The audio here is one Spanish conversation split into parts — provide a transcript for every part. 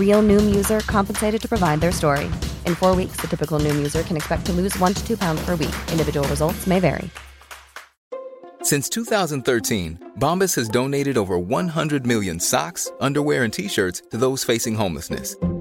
Real Noom user compensated to provide their story. In four weeks, the typical Noom user can expect to lose one to two pounds per week. Individual results may vary. Since 2013, Bombas has donated over 100 million socks, underwear, and t shirts to those facing homelessness.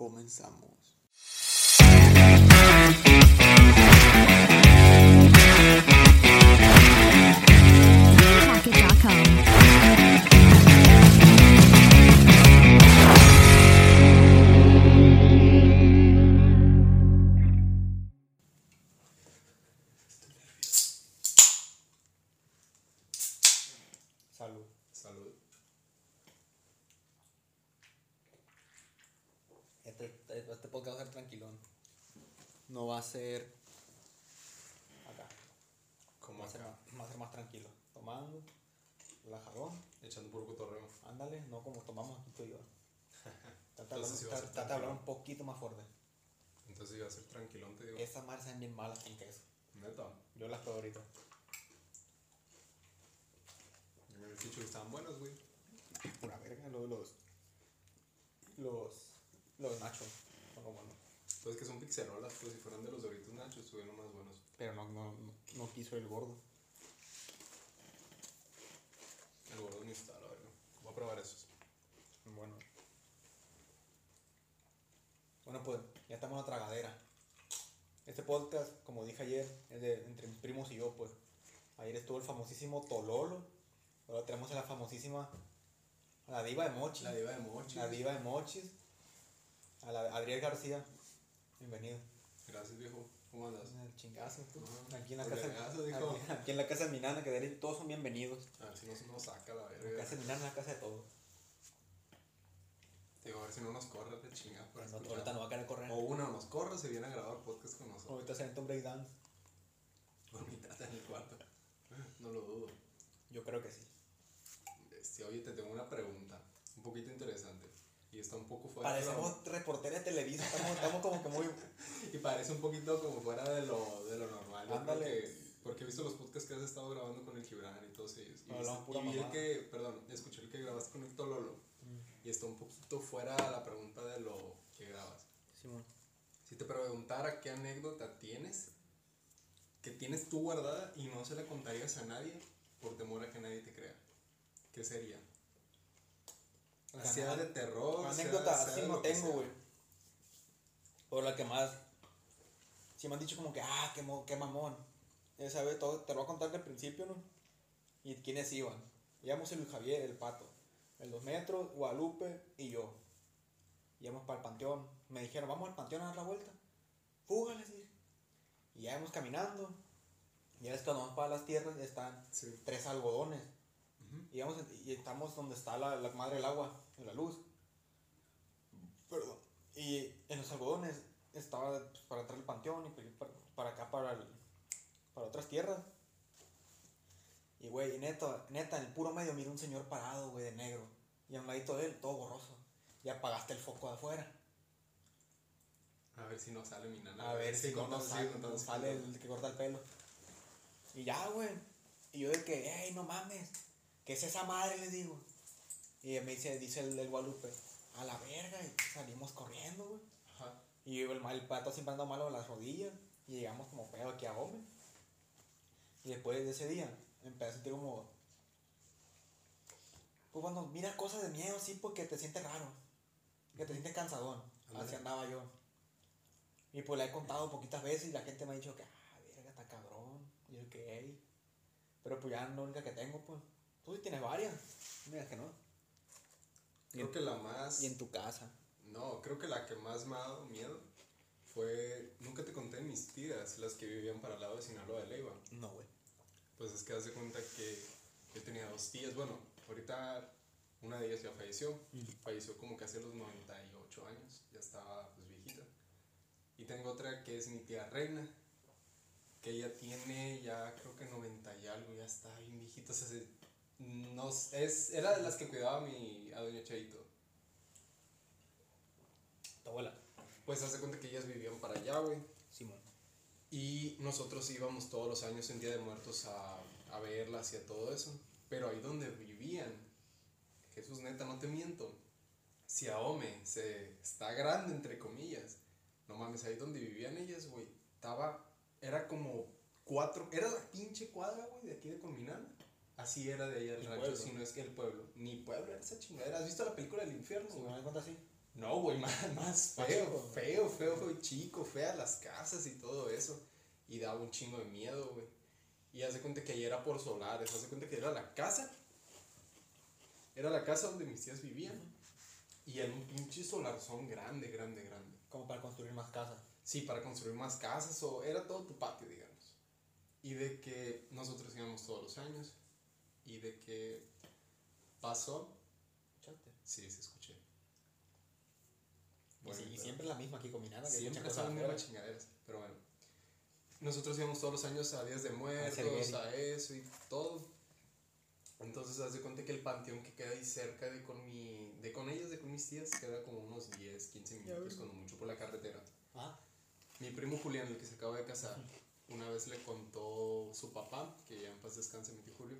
Comenzamos. No va a ser acá. Como Va a ser va a ser más tranquilo. Tomando, relajadón. echando por cotorreo. Ándale, no como tomamos aquí tú y yo. Trata de hablar- un poquito más fuerte. Entonces iba a ser tranquilón, te digo. Esas madres saben bien malas con queso. Neta. Yo las pruebo ahorita. Yo me habías dicho que estaban buenos, güey. Pura verga, los, los, los, los nachos. Pues que son pizzerolas, pues si fueran de los Doritos Nachos, estuvieron más buenos. Pero no, no, no, no quiso el gordo. El gordo ni está, la verga. Voy a probar esos. Bueno. Bueno, pues ya estamos en la tragadera. Este podcast, como dije ayer, es de entre mis primos y yo, pues. Ayer estuvo el famosísimo Tololo. Ahora tenemos a la famosísima, a la diva de Mochi. La diva de Mochi. La diva de Mochis. A la Adriel García. Bienvenido. Gracias, viejo. ¿Cómo andas? El chingazo, tú. Ajá. Aquí en la casa. dijo. Aquí, aquí en la casa de mi nana, que de ahí todos son bienvenidos. A ver si no se nos saca la En la verga. casa de mi nana, en la casa de todos. Digo, a ver si no nos corre de chingada para No, ahorita no va a querer correr. O uno nos corre, se viene a grabar podcast con nosotros. Ahorita se entra un breakdance. Vomitate en el cuarto. No lo dudo. Yo creo que sí. Este, oye, te tengo una pregunta. Un poquito interesante. Y está un poco fuera de lo- Parecemos reporteros de Televisa, estamos, estamos como que muy... Y parece un poquito como fuera de lo, de lo normal. ¿no? Ándale. Porque, he visto los podcasts que has estado grabando con el Gibran y todos ellos. Y, y vi el que, perdón, escuché el que grabaste con el Tololo. Mm. Y está un poquito fuera la pregunta de lo que grabas. Simón. Si te preguntara qué anécdota tienes, que tienes tú guardada y no se la contarías a nadie por temor a que nadie te crea, ¿qué sería? Sea, de terror. Anécdota sea así no tengo, güey. Por la que más... Sí me han dicho como que, ah, qué, qué mamón. Ya sabes, todo, te lo voy a contar del principio, ¿no? Y quiénes iban. Íbamos el Javier, el pato. el 2 metros, Guadalupe y yo. Íbamos para el panteón. Me dijeron, vamos al panteón a dar la vuelta. Fuga, les dije. Y ya íbamos caminando. Y ya es cuando vamos para las tierras, ya están Sí. tres algodones. Y, vamos, y estamos donde está la, la madre del agua, en la luz. Perdón. Y en los algodones estaba pues, para entrar al panteón y para, para acá, para, el- para otras tierras. Y güey, neta, neta, en el puro medio mira un señor parado, güey, de negro. Y a un ladito de él, todo borroso. Y apagaste el foco de afuera. A ver si no sale mi nana. A ver si no nos contamos, sale, el que corta el pelo. Y ya, güey. Y yo de que, hey, no mames. ¿Qué es esa madre? Le digo. Y me dice, dice el del Guadalupe, a la verga. Y salimos corriendo, güey. Ajá. Y el, el pato siempre anda malo en las rodillas. Y llegamos como pedo aquí a Gómez. Y después de ese día, empecé a sentir como. Pues cuando miras cosas de miedo, sí, porque te sientes raro. Que te sientes cansadón. Así andaba yo. Y pues la he contado poquitas veces y la gente me ha dicho que, ah, verga, está cabrón. Y yo que. Pero pues ya es la única que tengo, pues. Tú sí tienes varias. Mira que no. Creo que la más. Y en tu casa. No, creo que la que más me ha dado miedo fue. Nunca te conté mis tías, las que vivían para el lado de Sinaloa de Leiva. No, güey. Pues es que haz de cuenta que yo tenía dos tías. Bueno, ahorita una de ellas ya falleció. Falleció como que hace los 98 años. Ya estaba pues viejita. Y tengo otra que es mi tía Reina. Que ella tiene ya creo que 90 y algo. Ya está bien viejita. O sea, se- no, es, era de las que cuidaba a, mi, a Doña Chaito. Tu abuela. Pues haz de cuenta que ellas vivían para allá, güey. Simón. Y nosotros íbamos todos los años en Día de Muertos a, a verlas y a todo eso. Pero ahí donde vivían, Jesús neta, no te miento. Si Ahome se está grande, entre comillas. No mames, ahí donde vivían ellas, güey. Estaba, era como cuatro, era la pinche cuadra, güey, de aquí de Colminal. Así era de allá el El rancho, si no es que el pueblo. Ni pueblo, era esa chingadera. ¿Has visto la película del infierno? Si güey? me das cuenta así. No, güey, más, más feo, chico. feo, feo, feo, chico, feas las casas y todo eso. Y daba un chingo de miedo, güey. Y hace cuenta que ahí era por solares, hace cuenta que era la casa. Era la casa donde mis tías vivían. Y era un pinche solarzón grande, grande, grande. Como para construir más casas. Sí, para construir más casas o era todo tu patio, digamos. Y de que nosotros íbamos todos los años. Y de que pasó. ¿Escuchaste? Sí, sí, escuché. Y, sí- y pero- siempre la misma aquí combinada. que Siempre son las mismas chingaderas. Pero bueno. Nosotros íbamos todos los años a Días de Muertos, Sergueri. a eso y todo. Entonces, haz de cuenta que el panteón que queda ahí cerca de con mi. de con ellas, de con mis tías, queda como unos 10, 15 minutos, cuando mucho por la carretera. Ah, Mi primo Julián, el que se acaba de casar, una vez le contó su papá, que ya en paz descanse mi tío Julio,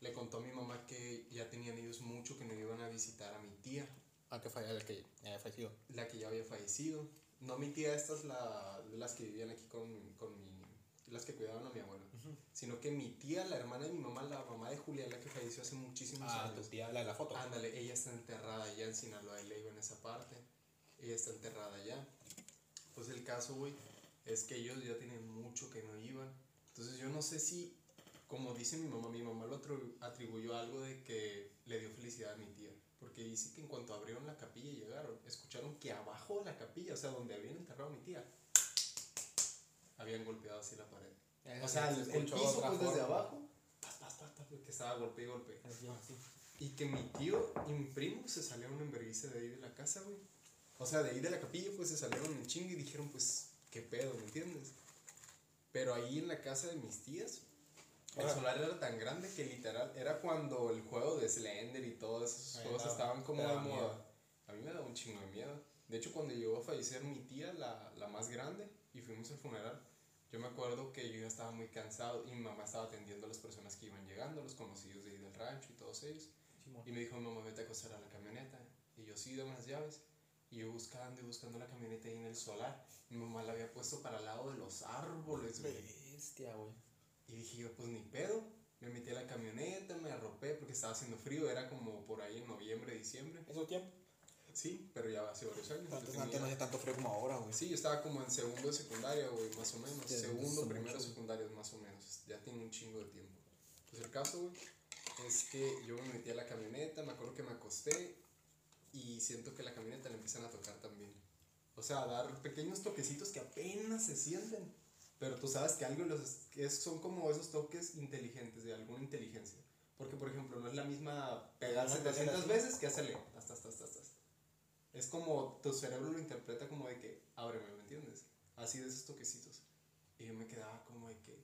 le contó a mi mamá que ya tenían ellos mucho que no iban a visitar a mi tía, ah, que fue el que ya había fallecido. la que ya había fallecido. No mi tía, estas la, las que vivían aquí con, con mi, las que cuidaban a mi abuelo, sino que mi tía, la hermana de mi mamá, la mamá de Julián, la que falleció hace muchísimos Ah, tu años. tía, la de la foto. Ándale, ella está enterrada allá en Sinaloa Leiva, en esa parte. Ella está enterrada allá. Pues el caso, güey, es que ellos ya tienen mucho que no iban. Entonces yo no sé si, como dice mi mamá, mi mamá lo atribuyó a algo de que le dio felicidad a mi tía. Porque dice que en cuanto abrieron la capilla y llegaron, escucharon que abajo de la capilla, o sea, donde habían enterrado a mi tía, habían golpeado así la pared. Eh, O sea, se el, el piso pues desde abajo, pas, pas, pas, que estaba golpe y golpe. Y que mi tío y mi primo se salieron en vergüenza de ahí de la casa, güey. O sea, de ahí de la capilla, pues se salieron en chinga y dijeron, pues, qué pedo, ¿me entiendes? Pero ahí en la casa de mis tías, el solar era tan grande que literal era cuando el juego de Slender y Ahí cosas andaba. estaban como de moda. A mí me daba un chingo de miedo. De hecho, cuando llegó a fallecer mi tía, la, la más grande, y fuimos al funeral, yo me acuerdo que yo ya estaba muy cansado y mi mamá estaba atendiendo a las personas que iban llegando, los conocidos de ahí del rancho y todos ellos. Simón. Y me dijo, mamá, vete a acostar a la camioneta. Y yo, sí, dame las llaves. Y yo buscando y buscando la camioneta ahí en el solar. Mi mamá la había puesto para el lado de los árboles, güey. Bestia, güey. Y dije yo, pues ni pedo. Me metí a la camioneta, me arropé porque estaba haciendo frío. Era como por ahí en noviembre, diciembre. ¿Eso tiempo? Sí, pero ya hace varios años. Antes, tenía- antes no hacía tanto frío como ahora, güey. Sí, yo estaba como en segundo de secundaria, güey, más o menos. Ya, segundo, primero secundario, más o menos. Ya tiene un chingo de tiempo. Pues el caso, güey, es que yo me metí a la camioneta, me acuerdo que me acosté y siento que la camioneta le empiezan a tocar también. O sea, a dar pequeños toquecitos que apenas se sienten. Pero tú sabes que algo los, que es- son como esos toques inteligentes, de alguna inteligencia. Porque, por ejemplo, no es la misma pegar Una 700 así. veces que hacerle hasta, hasta, hasta, hasta. Es como tu cerebro lo interpreta como de que, ábreme, ¿me entiendes? Así de esos toquecitos. Y yo me quedaba como de que,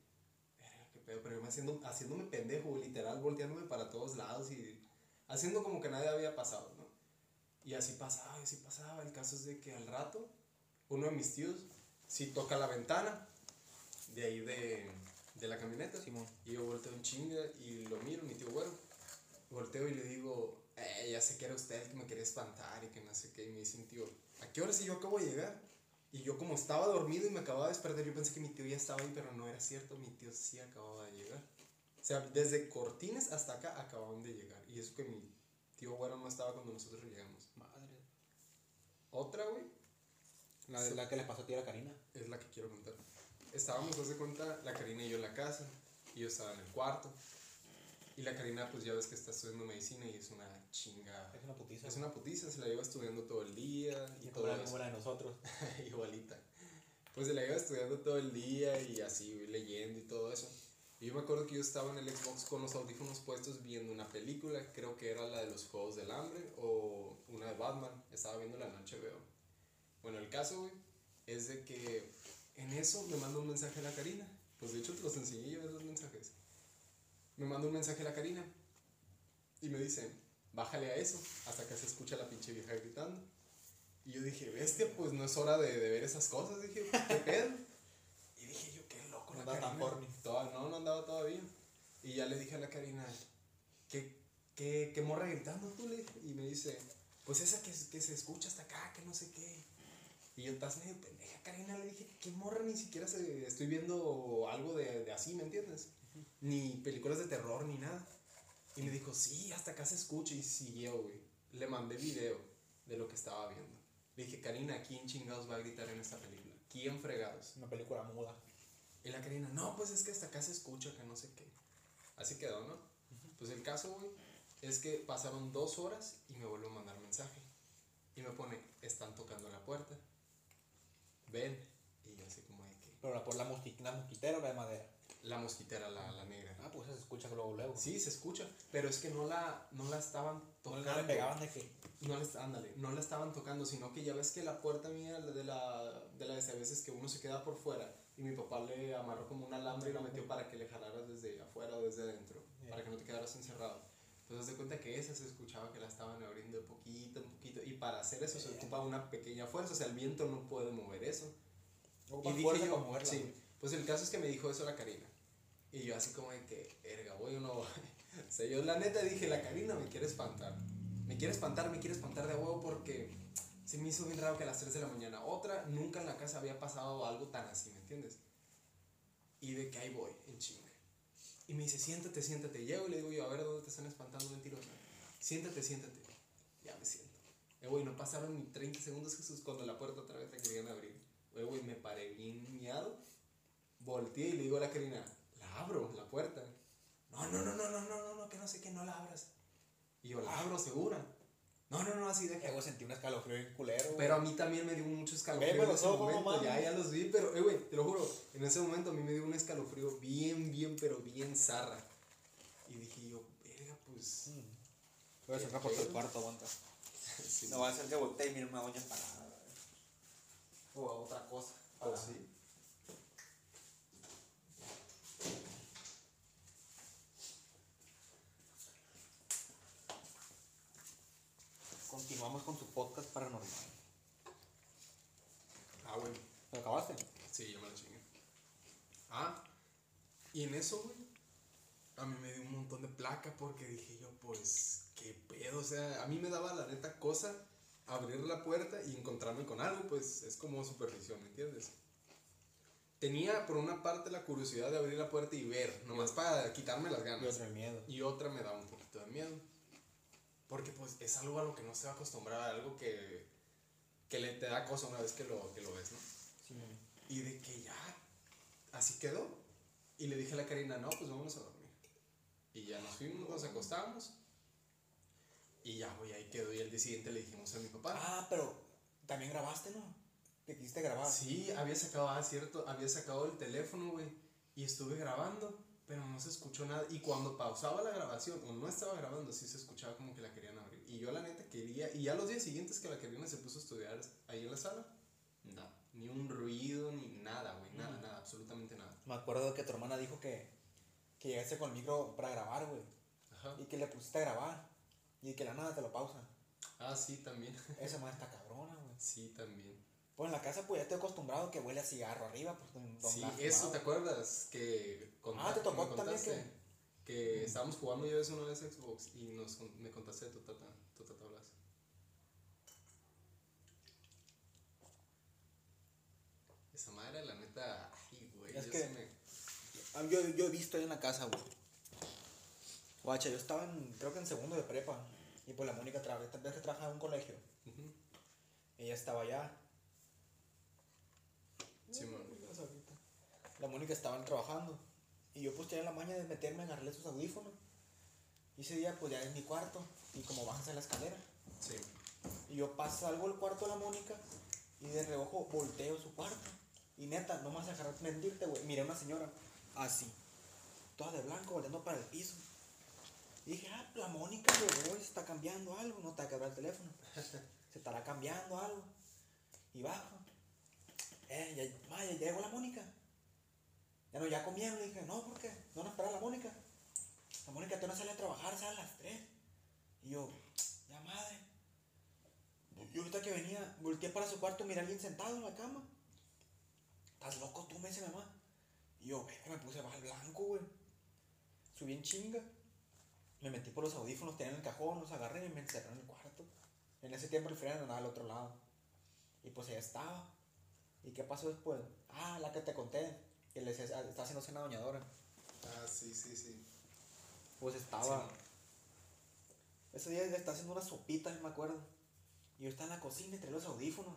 qué pedo, pero yo me haciendo, haciéndome pendejo, literal, volteándome para todos lados y haciendo como que nadie había pasado, ¿no? Y así pasaba, y así pasaba. El caso es de que al rato, uno de mis tíos sí toca la ventana de ahí de, de la camioneta. Simón. Y yo volteo en chinga y lo miro, mi tío güero. Volteo y le digo, eh, ya sé que era usted el que me quería espantar y que no sé qué. Y me dice mi tío, ¿a qué hora si yo acabo de llegar? Y yo como estaba dormido y me acababa de despertar, yo pensé que mi tío ya estaba ahí, pero no era cierto, mi tío sí acababa de llegar. O sea, desde Cortines hasta acá acababan de llegar. Y eso que mi tío güero no estaba cuando nosotros llegamos. Madre. Otra, güey, La, de la que le pasó a ti a la Karina. es la que quiero contar. Estábamos, haz de cuenta, la Karina y yo en la casa, y yo estaba en el cuarto. Y la Karina, pues ya ves que está estudiando medicina y es una chinga. Es una putiza. Es una putiza, se la lleva estudiando todo el día y Y todo como la, como la de nosotros. Igualita. Pues se la lleva estudiando todo el día y así leyendo y todo eso. Y yo me acuerdo que yo estaba en el Xbox con los audífonos puestos viendo una película, creo que era la de los Juegos del Hambre o una de Batman. Estaba viendo la noche, veo. Bueno, el caso, güey, es de que en eso me manda un mensaje a la Karina. Pues de hecho te los enseñé yo esos mensajes. Me manda un mensaje a la Karina y me dice, bájale a eso, hasta que se escucha la pinche vieja gritando. Y yo dije, bestia, pues no es hora de, de ver esas cosas. Dije, ¿qué pedo? Y dije yo, qué loco. No andaba tan no, no andaba todavía. Y ya le dije a la Karina, ¿qué, qué, qué morra gritando tú? Le dije. Y me dice, pues esa que, que se escucha hasta acá, que no sé qué. Y yo, estás medio pendeja, Karina. Le dije, ¿qué morra? Ni siquiera se, estoy viendo algo de, de así, ¿me entiendes? Ni películas de terror, ni nada. Y me dijo, sí, hasta acá se escucha. Y siguió, güey. Le mandé video de lo que estaba viendo. Le dije, Karina, ¿quién chingados va a gritar en esta película? ¿Quién fregados? Una película muda. Y la Karina, no, pues es que hasta acá se escucha, que no sé qué. Así quedó, ¿no? Pues el caso, güey, es que pasaron dos horas y me vuelve a mandar mensaje. Y me pone, están tocando la puerta. Ven. Y yo así como de que... Pero la, por la, mosqui- la mosquitera o la de madera. La mosquitera, la, la negra. Ah, pues se escucha luego, luego. Sí, se escucha, pero es que no la, no la estaban tocando. no le pegaban de que. No les, ándale, no la estaban tocando, sino que ya ves que la puerta mía, la de la de las a veces que uno se queda por fuera y mi papá le amarró como un alambre y lo metió para que le jalaras desde afuera o desde adentro, para que no te quedaras encerrado. Entonces de cuenta que esa se escuchaba que la estaban abriendo de poquito en poquito y para hacer eso se ocupa una pequeña fuerza, o sea, el viento no puede mover eso. Ocupas Y dije yo, moverla, sí, güey. pues el caso es que me dijo eso la Karina. Y yo así como de que, erga, voy o no voy. O sea, yo la neta dije, la Karina me quiere espantar. Me quiere espantar, me quiere espantar de huevo porque se me hizo bien raro que a las 3 de la mañana. Otra, nunca en la casa había pasado algo tan así, ¿me entiendes? Y de que ahí voy, en chinga. Y me dice, siéntate, siéntate. Llego y le digo yo, a ver, ¿dónde te están espantando, mentirosa? Siéntate, siéntate. Ya me siento. Eh, güey, no pasaron ni 30 segundos, Jesús, cuando la puerta otra vez la querían abrir. Eh, güey, me paré bien miado. Volteé y le digo a la Karina, la abro, la puerta. No, no, no, no, no, no, no, no, que no sé que no la abras. Y yo, la abro, segura. No, no, no, así deja. Luego sentí un escalofrío bien culero. güey. Pero a mí también me dio mucho escalofrío Veme en los ese ojos, no. Ya, ya los vi, pero, eh, güey, te lo juro, en ese momento a mí me dio un escalofrío bien, bien, pero bien zarra. Y dije yo, verga, pues. Voy a sacar por tu cuarto, aguanta. sí, No va a ser que voltee y mire una doña parada. güey. O a otra cosa. pues sí. Continuamos con su podcast paranormal. Ah, güey. ¿Lo acabaste? Sí, yo me la chingué. Ah, y en eso, güey, a mí me dio un montón de placa porque dije yo, pues, qué pedo. O sea, a mí me daba la neta cosa abrir la puerta y encontrarme con algo, pues es como supervisión, ¿me entiendes? Tenía por una parte la curiosidad de abrir la puerta y ver, nomás para quitarme las Y ganas. otro el miedo. Y otra me da un poquito de miedo. Porque pues es algo a lo que no se va a acostumbrar, algo que, que le te da cosa una vez que lo, que lo ves, ¿no? Sí. Y de que ya, así quedó. Y le dije a la Karina, no, pues vámonos a dormir. Y ya nos fuimos, nos acostamos. Y ya, güey, ahí quedó. Y el día siguiente le dijimos a mi papá. Ah, pero también grabaste, ¿no? Que quisiste grabar. Sí, había sacado, ah, cierto, había sacado el teléfono, güey. Y estuve grabando, pero no se escuchó nada. Y cuando pausaba la grabación, o no estaba grabando, sí se escuchaba como que la querían abrir. Y yo la neta quería, y ya los días siguientes que la querían se puso a estudiar ahí en la sala, no, ni un ruido, ni nada, güey, nada, nada, absolutamente nada. Me acuerdo que tu hermana dijo que, que llegaste con el micro para grabar, güey. Ajá. Y que le pusiste a grabar. Y que la nada te lo pausa. Ah, sí, también. Esa madre está cabrona, güey. sí, también. Pues en la casa, pues ya estoy acostumbrado que huele a cigarro arriba. Pues, Sí, Blas eso. ¿te acuerdas? Que Ah, ¿te tocó también contaste que estábamos jugando yo vez una vez Xbox y nos, me contaste de tu tata, tu tata Blas. Esa madre, la neta, ay, güey, Es yo que- me... Ah, Yo, yo he visto ahí en la casa, güey. Guacha, yo estaba en, creo que en segundo de prepa. Y pues la Mónica ves que trabajaba en un colegio. Ella estaba allá. Simón. La Mónica estaba trabajando. Y yo pues tenía la maña de meterme, agarrarle sus audífonos. Y ese día pues ya en mi cuarto. Y como bajas en la escalera. Sí. Y yo paso algo al cuarto de la Mónica. Y de reojo volteo su cuarto. Y neta, no me vas a dejar mentirte, güey. Miré a una señora así. Toda de blanco, volteando para el piso. Y dije, ah, la Mónica llegó y se está cambiando algo. No te va a quebrar el teléfono. Se estará cambiando algo. Y bajo. Ya, ya llegó la Mónica. Ya no, ya comieron. Le dije, no, ¿por qué? No nos espera la Mónica. La Mónica te no sale a trabajar, sale a las 3. Y yo, ya madre. Y ahorita que venía, volteé para su cuarto, miré a alguien sentado en la cama. ¿Estás loco tú? Me dice mamá. Y yo, "Verga, me puse bajar blanco, güey. Subí en chinga. Me metí por los audífonos, tenía en el cajón, los agarré y me encerré en el cuarto. En ese tiempo el freno andaba al otro lado. Y pues ella estaba. ¿Y qué pasó después? Ah, la que te conté. Que le decía, "Ah, está haciendo cena doñadora. Ah, sí, sí, sí. Pues estaba. Sí. Ese día le está haciendo una sopita, me acuerdo. Y yo estaba en la cocina entre los audífonos.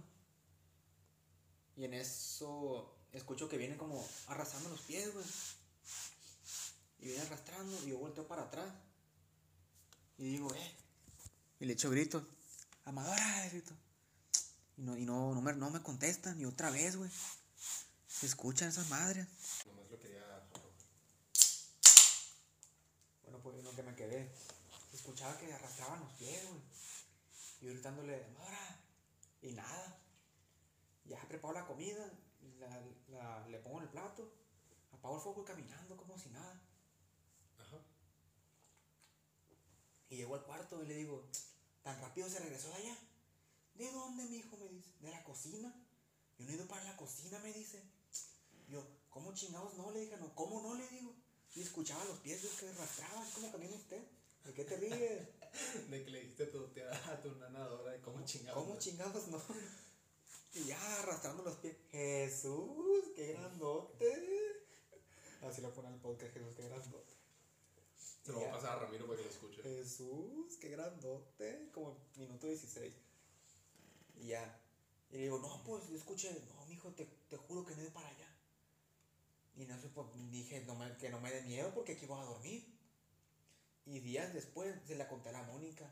Y en eso escucho que viene como arrastrando los pies, güey. Y viene arrastrando y yo volteo para atrás. Y digo, eh. Y le echo grito. Amadora, grito. Y no, y no, no, me, no me contestan. Y otra vez, güey. Se escuchan esas madres. Nomás lo quería... Bueno, pues en lo que me quedé, escuchaba que arrastraban los pies, güey. Y gritándole, ¡Mora! Y nada. Ya preparo la comida, la, la- le pongo en el plato, apago el fuego y caminando como si nada. Ajá. Y llego al cuarto y le digo, ¿tan rápido se regresó de allá? ¿De dónde, mi hijo? Me dice, ¿de la cocina? Yo no he ido para la cocina, me dice. Yo, ¿cómo chingados no? Le dije, no, ¿cómo no? Le digo. Y escuchaba los pies de que arrastraban, ¿cómo camina usted? ¿De qué te ríes? De que le dijiste a tu tía, a tu nanadora de cómo chingados. ¿Cómo chingados no? Y ya arrastrando los pies. Jesús, qué grandote. Así lo pone el podcast, Jesús, qué grandote. Se lo voy a pasar a Ramiro para que lo escuche. Jesús, qué grandote. Como minuto 16. Y ya. Y le digo, no, pues yo escuché, no, mijo, te, te juro que no he para allá. Y no sé, pues dije no me- que no me dé miedo porque aquí voy a dormir. Y días después se la conté a la Mónica.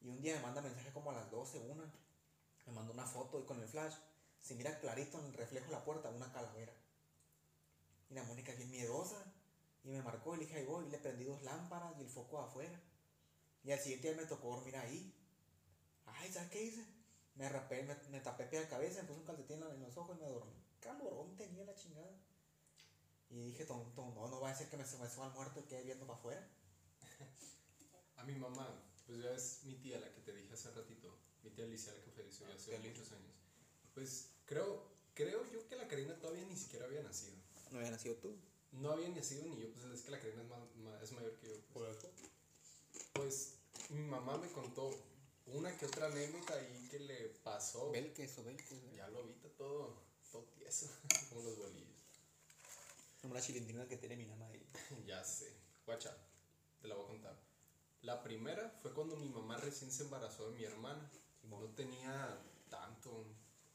Y un día me manda mensaje como a las 12, una. Me mandó una foto y con el flash se mira clarito en el reflejo de la puerta una calavera. Y la Mónica bien miedosa. Y me marcó y le dije, ahí voy. Y le prendí dos lámparas y el foco afuera. Y al siguiente día me tocó dormir ahí. Ay, ¿sabes qué hice? Me rapé, me, me tapé pie de cabeza, me puse un calcetín en los ojos y me dormí. Calorón tenía la chingada. Y dije, tonto, no, no va a ser que me, se me suba el muerto y quede viendo para afuera. A mi mamá, pues ya es mi tía la que te dije hace ratito, mi tía Alicia la que falleció ya hace muchos años. Pues creo, creo yo que la Karina todavía ni siquiera había nacido. No había nacido tú. No había nacido ni yo, pues es que la Karina es, más, ma- es mayor que yo. Pues. Pues mi mamá me contó una que otra anécdota ahí que le pasó. Ve el queso, ve el queso. Ya lo viste todo, todo tieso, como los bolillos. Como la chilindrina que tiene mi mamá ahí. Ya sé. Guacha, te la voy a contar. La primera fue cuando mi mamá recién se embarazó de mi hermana. No tenía tanto, o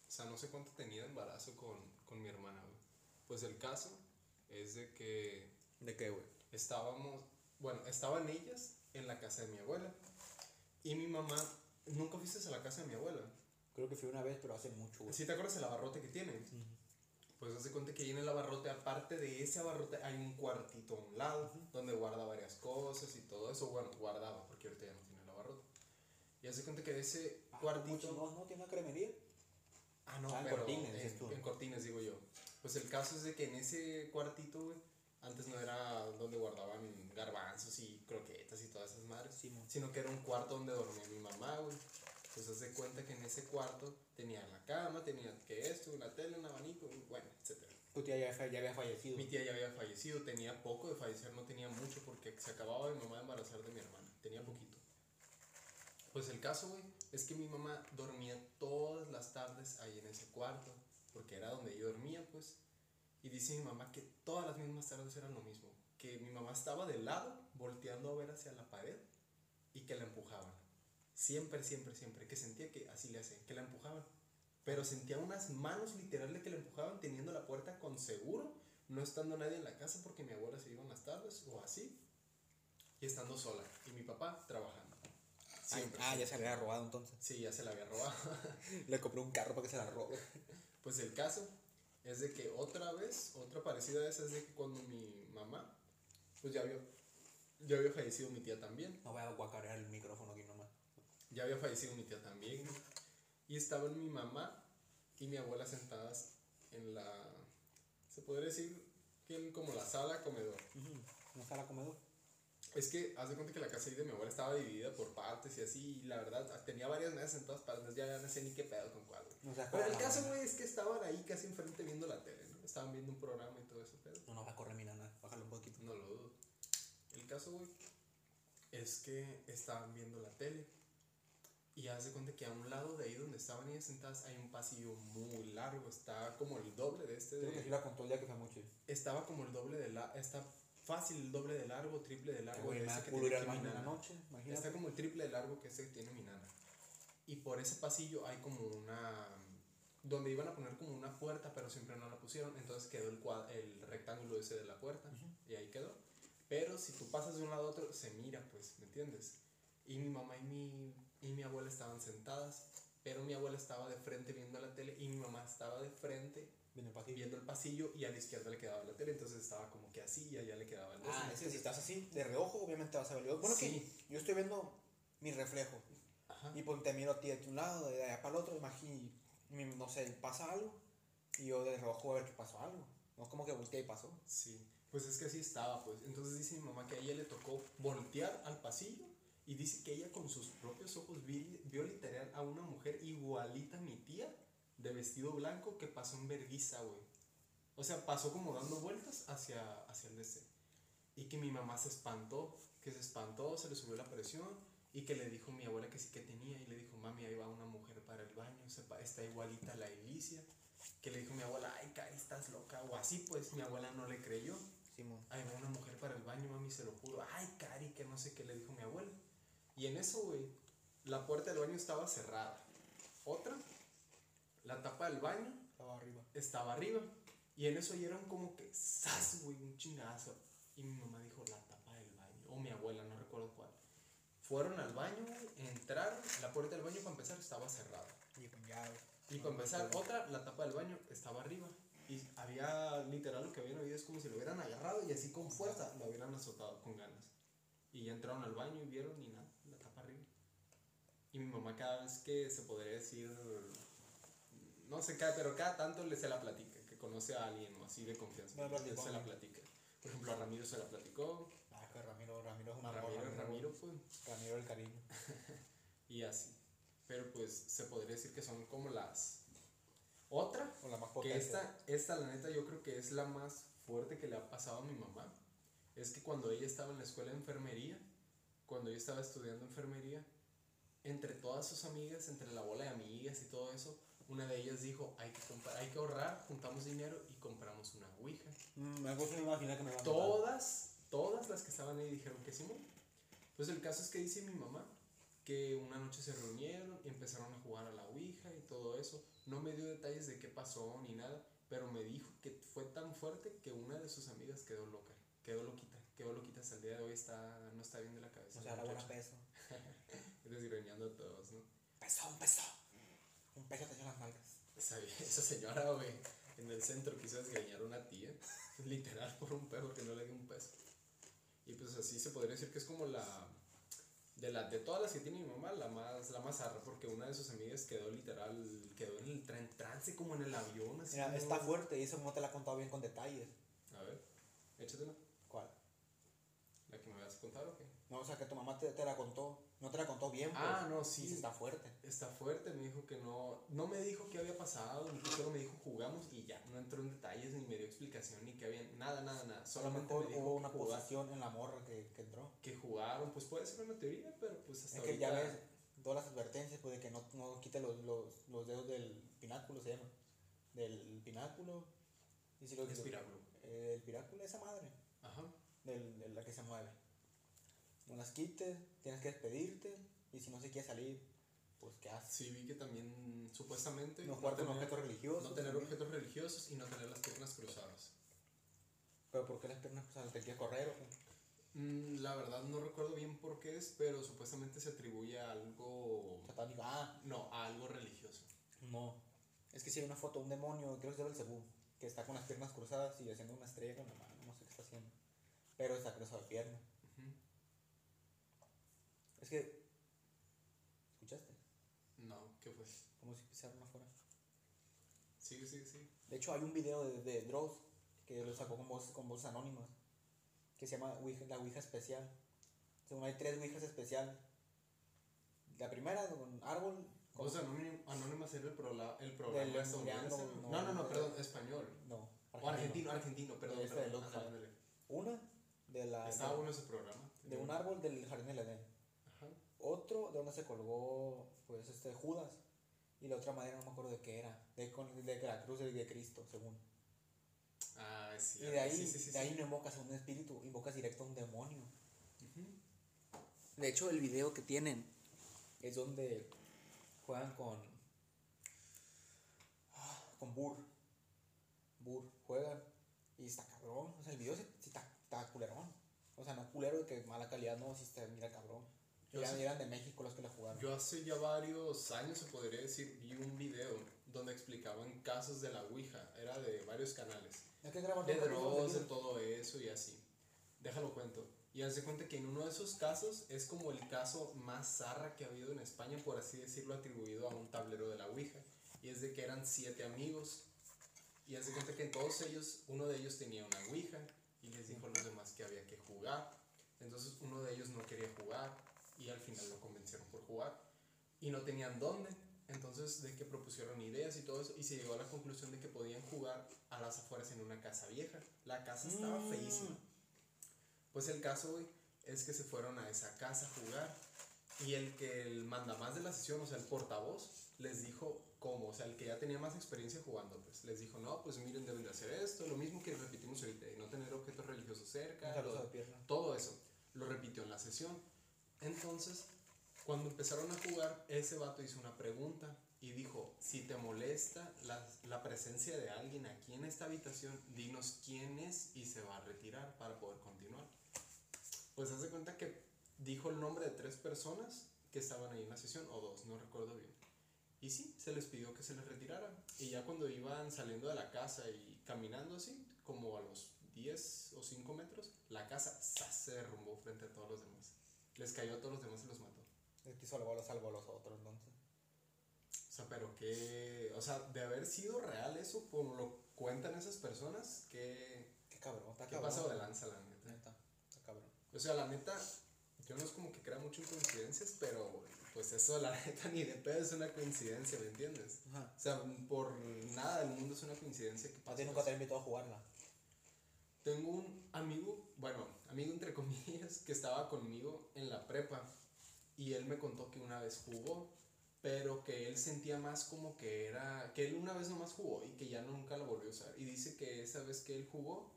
sea, no sé cuánto tenía de embarazo con, con mi hermana, güey. Pues el caso es de que ¿De qué, güey? estábamos, bueno, estaban ellas en la casa de mi abuela. Y mi mamá, ¿nunca fuiste a la casa de mi abuela? Creo que fui una vez, pero hace mucho, güey. ¿Sí te acuerdas del abarrote que tiene? Pues haz de cuenta que ahí en el abarrote, aparte de ese abarrote, hay un cuartito a un lado donde guarda varias cosas y todo eso. Bueno, guardaba, porque ahorita ya no tiene el abarrote. Y haz de cuenta que de ese Ah, cuartito. No, no, tiene una cremería. Ah, no, Ah, en pero Cortines, en, dices tú. en Cortines, digo yo. Pues el caso es de que en ese cuartito, güey, antes no era donde guardaban garbanzos y croquetas y todas esas madres, Sí, sino que era un cuarto donde dormía mi mamá, güey. Pues haz de cuenta que en ese cuarto tenía la cama, tenía que esto, una tele, un abanico, bueno, etcétera. Tu tía ya, ya había fallecido. Mi tía ya había fallecido, tenía poco de fallecer, no tenía mucho porque se acababa mi mamá de embarazar de mi hermana, tenía poquito. Pues el caso, güey, es que mi mamá dormía todas las tardes ahí en ese cuarto, porque era donde yo dormía, pues. Y dice mi mamá que todas las mismas tardes eran lo mismo, que mi mamá estaba de lado, volteando a ver hacia la pared y que la empujaban. Siempre, siempre, siempre, que sentía que así le hacían, que la empujaban. Pero sentía unas manos literal de que la empujaban teniendo la puerta con seguro, no estando nadie en la casa porque mi abuela se iba en las tardes o así, y estando sola, y mi papá trabajando. Siempre, ah, ya se le había robado entonces. Sí, ya se la había robado. Le compré un carro para que se la robe. Pues el caso es de que otra vez, otra parecida a esa es de que cuando mi mamá, pues ya había, ya había fallecido mi tía también. No voy a guacarear el micrófono aquí nomás. Ya había fallecido mi tía también. Y estaban mi mamá y mi abuela sentadas en la, se podría decir que en como la sala comedor. No está la comedor. Es que, haz de cuenta que la casa ahí de mi abuela estaba dividida por partes y así, y la verdad, tenía varias mesas en todas partes, ya no sé ni qué pedo con cuál, güey. No seas Pero el caso, güey, es que estaban ahí casi enfrente viendo la tele, ¿no? Estaban viendo un programa y todo eso, pero No, no va a correr mi nana. Bájalo un poquito. no lo dudo. El caso, güey, es que estaban viendo la tele. Y haz de cuenta que a un lado de ahí donde estaban ellas sentadas hay un pasillo muy largo, está como el doble de este Creo de, que sí la contó día que fue mucho. estaba como el doble de la está fácil el doble de largo, triple de largo Güey, ese que tiene aquí mi nana. noche. Está como el triple de largo que ese que tiene mi nana. Y por ese pasillo hay como una donde iban a poner como una puerta, pero siempre no la pusieron, entonces quedó el cuad- el rectángulo ese de la puerta y ahí quedó. Pero si tú pasas de un lado a otro se mira, pues, ¿me entiendes? Y mi mamá y mi y mi abuela estaban sentadas, pero mi abuela estaba de frente viendo la tele y mi mamá estaba de frente Viene el pasillo. viendo el pasillo y a la izquierda le quedaba la tele, entonces estaba como que así y allá le quedaba el Ah, es que si estás así, de reojo, obviamente vas a ver. Bueno, Sí. que yo estoy viendo mi reflejo. Ajá. Y pues te miro a ti de un lado, de allá para el otro, imagínate, no sé, pasa algo. Y yo de reojo a ver que pasó algo. No es como que volteé y pasó. Sí, pues es que así estaba, pues. Entonces dice mi mamá que a ella le tocó voltear al pasillo y dice que ella con sus propios ojos vi- vio literal a una mujer igualita a mi tía de vestido blanco que pasó en verguiza, güey. O sea, pasó como dando vueltas hacia, hacia el DC. Y que mi mamá se espantó, que se espantó, se le subió la presión y que le dijo mi abuela que sí que tenía y le dijo, mami, ahí va una mujer para el baño, está igualita a la Elicia. Que le dijo mi abuela, ay, Cari, estás loca. O así, pues mi abuela no le creyó. Simón. Ahí va una mujer para el baño, mami, se lo juro. Ay, Cari, que no sé qué le dijo mi abuela. Y en eso, güey, la puerta del baño estaba cerrada. Otra, la tapa del baño Estaba arriba. estaba arriba. Y en eso oyeron como que, ¡zas, güey! Un chingazo. Y mi mamá dijo, la tapa del baño. O mi abuela, no recuerdo cuál. Fueron al baño, güey, entraron. La puerta del baño, para empezar, estaba cerrada. Y con llave. Y para empezar, otra, la tapa del baño estaba arriba. Y había, literal, lo que habían oído es como si lo hubieran agarrado y así con fuerza lo hubieran azotado con ganas. Y ya entraron al baño y vieron y nada, la tapa arriba. Y mi mamá cada vez que se podría decir, no sé qué, pero cada tanto le se la platica, que conoce a alguien o así de confianza. La platicó se la platica. Por ejemplo, a Ramiro se la platicó. Ah, que Ramiro, Ramiro es una Ramiro, morra, Ramiro, pues. Ramiro el cariño. Y así. Pero pues se podría decir que son como las... Otra, O la más que potente. esta, esta la neta yo creo que es la más fuerte que le ha pasado a mi mamá. Es que cuando ella estaba en la escuela de enfermería, cuando ella estaba estudiando enfermería, entre todas sus amigas, entre la bola de amigas y todo eso, una de ellas dijo, hay que, comprar, hay que ahorrar, juntamos dinero y compramos una Ouija. Mm, me gusta imaginar que me Todas, todas las que estaban ahí dijeron que sí. Pues el caso es que dice mi mamá que una noche se reunieron y empezaron a jugar a la Ouija y todo eso. No me dio detalles de qué pasó ni nada, pero me dijo que fue tan fuerte que una de sus amigas quedó loca, quedó loquita. qué boluquita hasta el día de hoy está, no está bien de la cabeza. O sea, era buena peso. Desgreñando a todos, ¿no? Peso, un peso. Un peso te dio las nalgas. Esa, esa señora, güey, en el centro quiso desgreñar a una tía, literal por un peso que no le dio un peso. Y pues así se podría decir que es como la de la de todas las que tiene mi mamá, la más la más arra porque una de sus amigas quedó literal quedó en el tren trance como en el avión así. Está fuerte y eso no te la ha contado bien con detalles. A ver, échatela. ¿Cuál? La que me vas a contar o qué? No, o sea, que tu mamá te, te la contó. No te la contó bien, pues. Ah, no, sí. Está fuerte. Está fuerte, me dijo que no, no me dijo qué había pasado, solo me dijo jugamos y ya, no entró en detalles, ni me dio explicación, ni que había, nada, nada, nada, solamente me dijo hubo una posición en la morra que, que entró. que jugaron, pues puede ser una teoría, pero pues hasta Es que ya ves todas las advertencias, pues de que no, no quite los, los, los dedos del pináculo, se llama. Del pináculo. Y si Es piráculo. Eh, el pináculo, esa madre. Ajá. del- de la que se mueve. No las quites, tienes que despedirte. Y si no se quiere salir, pues ¿qué haces? Sí, vi que también supuestamente No jugar con tener- objetos religiosos. no tener objetos religiosos y no tener las piernas cruzadas. Pero ¿por qué las piernas cruzadas? ¿Te quieres correr o qué? Mm, la verdad no recuerdo bien por qué es, pero supuestamente se atribuye a algo, Satánico. Ah, no, a algo religioso. no. Es que si hay una foto de un demonio, creo que es del Cebú, que está con las piernas cruzadas y haciendo una estrella con la mano, no sé qué está haciendo. Pero está cruzado de pierna. Es que. ¿Escuchaste? No, ¿qué fue? Como si pisaran afuera. Sigue, sigue, sigue. De hecho, hay un video de, de Dross que lo sacó con voces, con voces anónimas que se llama Ouija- la Ouija Especial. Según hay tres Ouijas especial. La primera, un árbol. con- Anónim- Anónimas era el, prola- el programa estadounidense. No, no, no, perdón, español. No, O argentino, argentino, perdón. Este de perdón. Ándale. Una de la. Estaba de, bueno ese programa. de un árbol del jardín del Edén. Otro de donde se colgó, pues, este Judas. Y la otra madera no me acuerdo de qué era. De, con- de la cruz de, Cristo, según. Ah, es Y de ahí, Sí, sí, sí, de ahí sí. no invocas a un espíritu, invocas directo a un demonio. De hecho, el video que tienen es donde juegan con. ah, con Burr. Burr, juegan. Y está cabrón. O sea, el video sí, sí está, está culerón. O sea, no culero de que mala calidad, no, sí está, mira cabrón. Yo Eran, sé- eran de México los que la jugaron. Yo hace ya varios años, se podría decir, vi un video donde explicaban casos de la Ouija. Era de varios canales. De el capítulo Dross, de todo eso y así. Déjalo cuento. Y haz de cuenta que en uno de esos casos es como el caso más zarra que ha habido en España, por así decirlo, atribuido a un tablero de la Ouija. Y es de que eran siete amigos. Y haz de cuenta que en todos ellos, uno de ellos tenía una Ouija y les dijo a los demás que había que jugar. Entonces uno de ellos no quería jugar y al final lo convencieron por jugar. Y no tenían dónde. Entonces de que propusieron ideas y todo eso y se llegó a la conclusión de que podían jugar a las afueras en una casa vieja. La casa estaba Mm. feísima. Pues el caso, güey, es que se fueron a esa casa a jugar. Y el que el manda más de la sesión, o sea, el portavoz, les dijo cómo. O sea, el que ya tenía más experiencia jugando, pues les dijo, no, pues miren, deben de hacer esto. Lo mismo que repetimos ahorita, de no tener objetos religiosos cerca. Pierna. todo eso. Lo repitió en la sesión. Entonces, cuando empezaron a jugar, ese vato hizo una pregunta y dijo, si te molesta la, presencia de alguien aquí en esta habitación, dinos quién es y se va a retirar para poder continuar. Pues hace cuenta que dijo el nombre de tres personas que estaban ahí en la sesión, o dos, no recuerdo bien. Y sí, se les pidió que se les retiraran. Y ya cuando iban saliendo de la casa y caminando así, como a los 10 o 5 metros, la casa se derrumbó frente a todos los demás. Les cayó a todos los demás y los mató. El que salvó, lo salvó a los otros, entonces. O sea, pero que, o sea, de haber sido real eso, como lo cuentan esas personas, que, Qué cabrón, está qué cabrón. pasó de lanza, la neta. Neta, está cabrón. O sea, la neta, yo no es como que crea mucho en coincidencias, pero pues eso, la neta, ni de pedo es una coincidencia, ¿me entiendes? Ajá. O sea, por nada del mundo es una coincidencia que A pase ti nunca te he invitado a jugarla. Tengo un amigo, bueno, amigo entre comillas, que estaba conmigo en la prepa y él me contó que una vez jugó, pero que él sentía más como que era, que él una vez nomás jugó y que ya nunca lo volvió a usar. Y dice que esa vez que él jugó,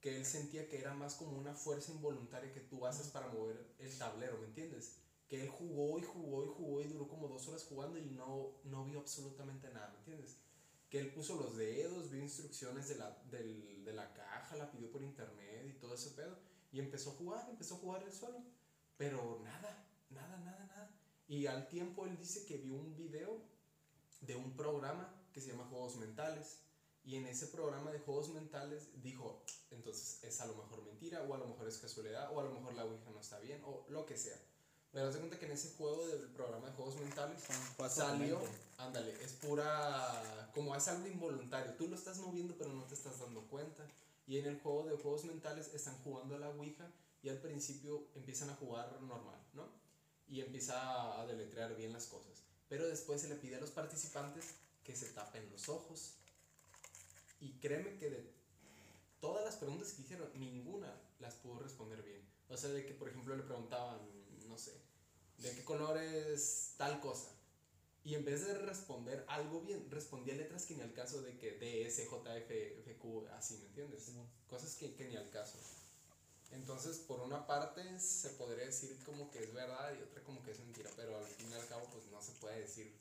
que él sentía que era más como una fuerza involuntaria que tú haces para mover el tablero, ¿me entiendes? Que él jugó y jugó y jugó y duró como dos horas jugando y no, no vio absolutamente nada, ¿me entiendes? Que él puso los dedos, vio instrucciones de la, del- de la caja, la pidió por internet y todo ese pedo, Y empezó a jugar, empezó a jugar él solo. Pero nada, nada, nada, nada. Y al tiempo él dice que vio un video de un programa que se llama Juegos Mentales. Y en ese programa de juegos mentales dijo, entonces es a lo mejor mentira, o a lo mejor es casualidad, o a lo mejor la Ouija no está bien, o lo que sea. Pero se cuenta que en ese juego del programa de juegos mentales juegos salió, ándale, es pura, como es algo involuntario, tú lo estás moviendo pero no te estás dando cuenta. Y en el juego de juegos mentales están jugando a la Ouija y al principio empiezan a jugar normal, ¿no? Y empieza a deletrear bien las cosas. Pero después se le pide a los participantes que se tapen los ojos. Y créeme que de todas las preguntas que hicieron, ninguna las pudo responder bien. O sea, de que, por ejemplo, le preguntaban, no sé, ¿de qué color es tal cosa? Y en vez de responder algo bien, respondía letras que ni al caso de que D, S, J, F, F, Q, así, ¿me entiendes? Cosas que, que ni al caso. Entonces, por una parte, se podría decir como que es verdad y otra como que es mentira, pero al fin y al cabo, pues no se puede decir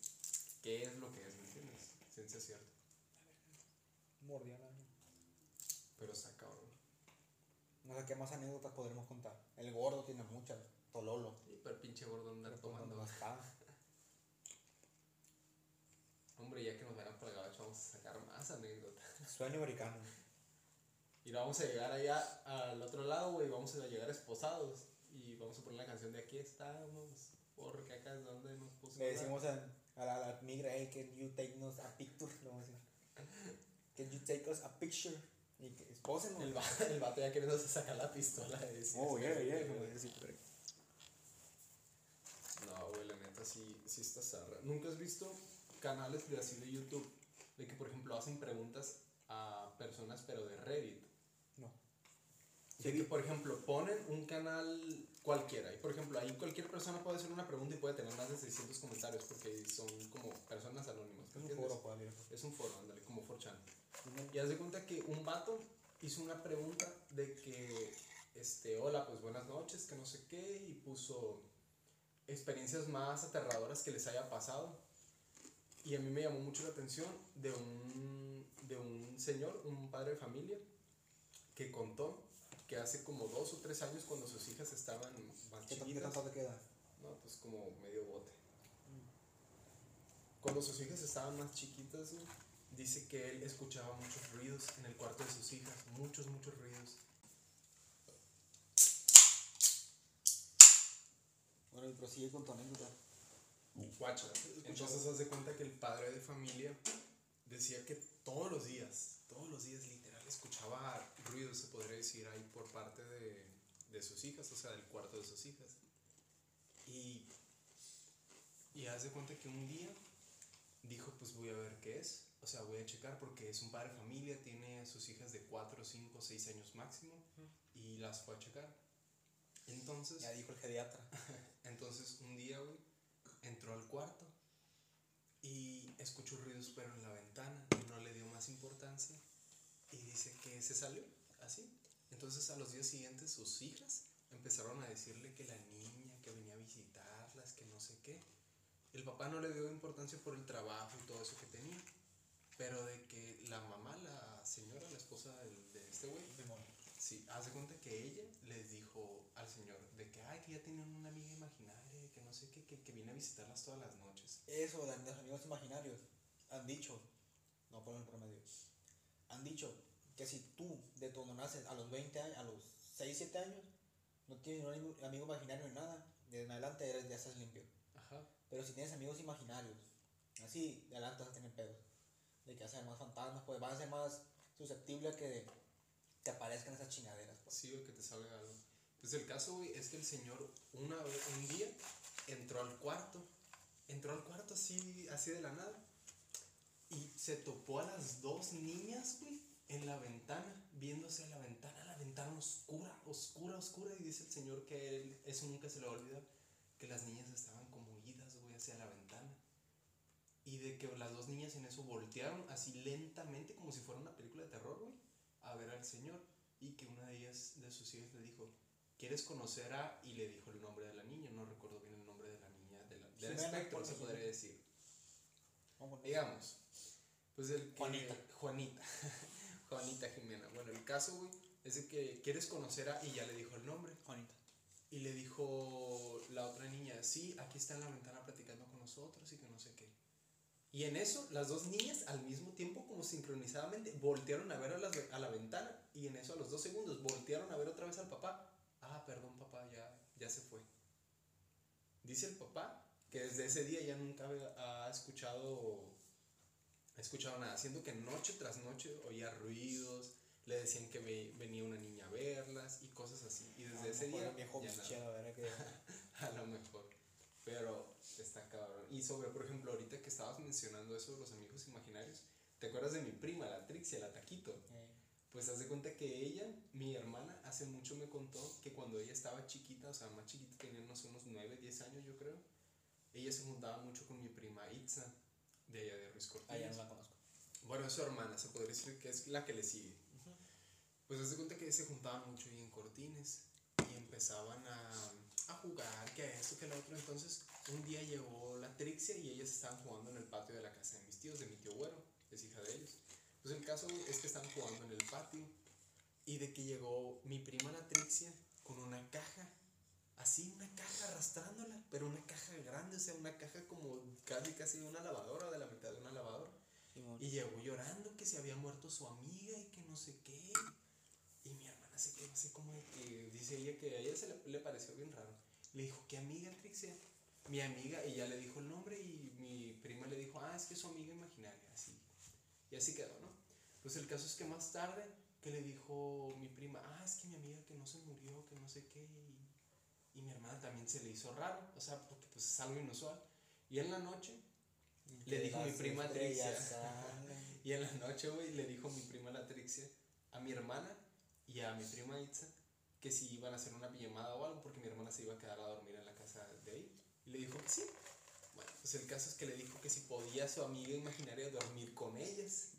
qué es lo que es, ¿me entiendes? Ciencia cierta. Mordía la- Pero está cabrón. No sé qué más anécdotas podremos contar. El gordo tiene muchas. Tololo. Y pero pinche gordo andar tomando. no. Hombre, ya que nos vayan para el gabacho, vamos a sacar más anécdotas. Sueño americano. Y vamos a llegar allá al otro lado, güey, vamos a llegar esposados. Y vamos a poner la canción de aquí estamos, porque acá es donde nos puso. Le decimos a, a la, a la migra, hey, can you take us a picture? Le vamos a decir. Can you take us a picture? Y que espósenos. El, va- el vato ya queriéndose sacar la pistola. de decir, Oh, sí, yeah, sí, yeah. como decir, pero- No, güey, la neta sí, sí está zarra. ¿Nunca has visto canales de así de YouTube? De que, por ejemplo, hacen preguntas a personas, pero de Reddit. No. De que, por ejemplo, ponen un canal cualquiera. Y, por ejemplo, ahí cualquier persona puede hacer una pregunta y puede tener más de 600 comentarios porque son como personas anónimas. ¿me Es un entiendes? foro, pues, amigo. Es un foro, ándale, como 4chan. Y haz de cuenta que un vato hizo una pregunta de que, este, hola, pues buenas noches, que no sé qué, y puso experiencias más aterradoras que les haya pasado. Y a mí me llamó mucho la atención de un, de un señor, un padre de familia, que contó que hace como dos o tres años cuando sus hijas estaban más ¿Qué, tan- qué chiquitas, tanto te queda? no, pues como medio bote. Cuando sus hijas estaban más chiquitas, dice que él escuchaba muchos ruidos en el cuarto de sus hijas, muchos, muchos ruidos. Bueno, y prosigue con tu anécdota. Guacha. Entonces haz de cuenta que el padre de familia decía que todos los días, todos los días literal escuchaba ruidos, se podría decir, ahí por parte de, de sus hijas, o sea, del cuarto de sus hijas. Y, y haz de cuenta que un día dijo, pues voy a ver qué es. O sea, voy a checar porque es un padre de familia, tiene a sus hijas de 4, 5, 6 años máximo y las fue a checar. Entonces... Ya dijo el geriatra. Entonces un día, güey, entró al cuarto y escuchó ruidos pero en la ventana, no le dio más importancia y dice que se salió así. Entonces a los días siguientes sus hijas empezaron a decirle que la niña que venía a visitarlas, que no sé qué. El papá no le dio importancia por el trabajo y todo eso que tenía, pero de que la mamá, la señora, la esposa del- de este güey, Sí, haz de cuenta que ella les dijo al señor de que, ay, que ya tienen una amiga imaginaria, que no sé qué, que, que viene a visitarlas todas las noches. Eso, de los amigos imaginarios, han dicho, no por el promedio, han dicho que si tú de tu naces a los 20 años, a los 6, 7 años, no tienes un amigo, imaginario ni nada, de en adelante eres, ya estás limpio. Ajá. Pero si tienes amigos imaginarios, así, de adelante vas a tener pedos. De que vas a ser más fantasmas, pues vas a ser más susceptible a que te aparezcan esas chingaderas. Pues. Sí, o que te salga algo. Pues el caso, güey, es que el señor una vez, un día, entró al cuarto, entró al cuarto así, así de la nada, y se topó a las dos niñas, güey, en la ventana, viéndose a la ventana, la ventana oscura, oscura, oscura, y dice el señor que él, eso nunca se le va a olvidar, que las niñas estaban como idas, güey, hacia la ventana. Y de que las dos niñas en eso voltearon así lentamente, como si fuera una película de terror, güey, a ver al señor. Y que una de ellas, de sus hijas, le dijo, ¿quieres conocer a...? Y le dijo el nombre de la niña, no recuerdo bien el nombre de la niña, de la, del espectro, por se podría decir. Digamos, pues el que- Juanita. Juanita. Juanita Jimena. Bueno, el caso, güey, es de que quieres conocer a... Y ya le dijo el nombre. Juanita. Y le dijo la otra niña, sí, aquí está en la ventana platicando con nosotros y que no sé qué. Y en eso, las dos niñas al mismo tiempo, como sincronizadamente, voltearon a ver a la, a la ventana y en eso a los dos segundos voltearon a ver otra vez al papá. Ah, perdón papá, ya, ya se fue. Dice el papá que desde ese día ya nunca ha escuchado, ha escuchado nada, siendo que noche tras noche oía ruidos, le decían que venía una niña a verlas y cosas así. Y desde ese día... Viejo ya nada. que... a lo mejor. Pero está cabrón. Y sobre, por ejemplo, ahorita que estabas mencionando eso de los amigos imaginarios, ¿te acuerdas de mi prima, la Trixia, la Taquito? Pues haz de cuenta que ella, mi hermana, hace mucho me contó que cuando ella estaba chiquita, o sea, más chiquita, tenía unos, unos 9, 10 años yo creo, ella se juntaba mucho con mi prima Itza, de allá de Ruiz Cortines. Ah, ya no la conozco. Bueno, es su hermana, se podría decir que es la que le sigue. Pues haz de cuenta que se juntaban mucho ahí en Cortines y empezaban a, a jugar, que esto, que lo otro. Entonces, un día llegó la Trixia y ellas estaban jugando en el patio de la casa de mis tíos, de mi tío Güero, es hija de ellos. Pues el caso es que estaban jugando en el patio y de que llegó mi prima la Trixia con una caja, así una caja arrastrándola, pero una caja grande, o sea, una caja como casi casi de una lavadora, de la mitad de una lavadora. Y llegó llorando que se había muerto su amiga y que no sé qué. Se quedó así como de que dice ella que a ella se le, pareció bien raro. Le dijo, ¿qué amiga, Trixia? Mi amiga, y ya le dijo el nombre y mi prima le dijo, ah, es que es su amiga imaginaria, así. Y así quedó, ¿no? Pues el caso es que más tarde que le dijo mi prima, ah, es que mi amiga que no se murió, que no sé qué, y, y mi hermana también se le hizo raro, o sea, porque pues es algo inusual. Y en la noche le dijo mi prima Trixia, y en la noche, güey, le dijo mi prima la Trixia a mi hermana y a mi prima Itza que si iban a hacer una pijamada o algo, porque mi hermana se iba a quedar a dormir en la casa de ahí. Y le dijo que sí. Bueno, pues el caso es que le dijo que si podía su amiga imaginaria dormir con ellas.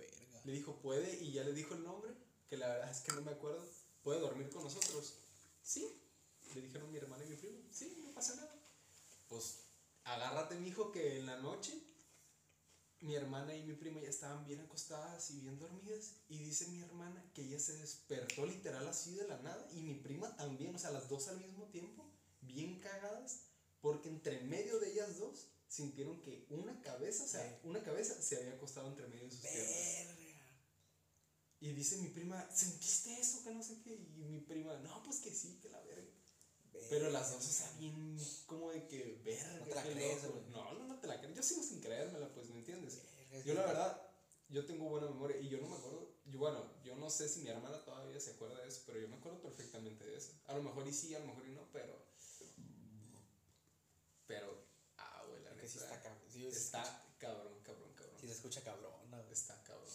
Le dijo, puede, y ya le dijo el nombre, que la verdad es que no me acuerdo. ¿Puede dormir con nosotros? Sí. Le dijeron mi hermana y mi primo, sí, no pasa nada. Pues agárrate, mi hijo, que en la noche mi hermana y mi prima ya estaban bien acostadas y bien dormidas. Y dice mi hermana que ella se despertó literal así de la nada. Y mi prima también, o sea, las dos al mismo tiempo, bien cagadas. Porque entre medio de ellas dos sintieron que una cabeza, o sea, una cabeza se había acostado entre medio de sus piernas. Y dice mi prima, ¿sentiste eso? Que no sé qué. Y mi prima, no, pues que sí, que la verga. Pero las dos, sea, bien como de que verga. No te la crees, No, no, no te la crees. Yo sigo sin creérmela, pues, ¿me entiendes? yo la verdad, yo tengo buena memoria y yo no me acuerdo. Yo, bueno, yo no sé si mi hermana todavía se acuerda de eso, pero yo me acuerdo perfectamente de eso. A lo mejor y sí, a lo mejor y no, pero. Pero, ah, güey, la que sí está cabrón. Sí, está cabrón, cabrón, cabrón. Sí se escucha cabrón, no, Está cabrón.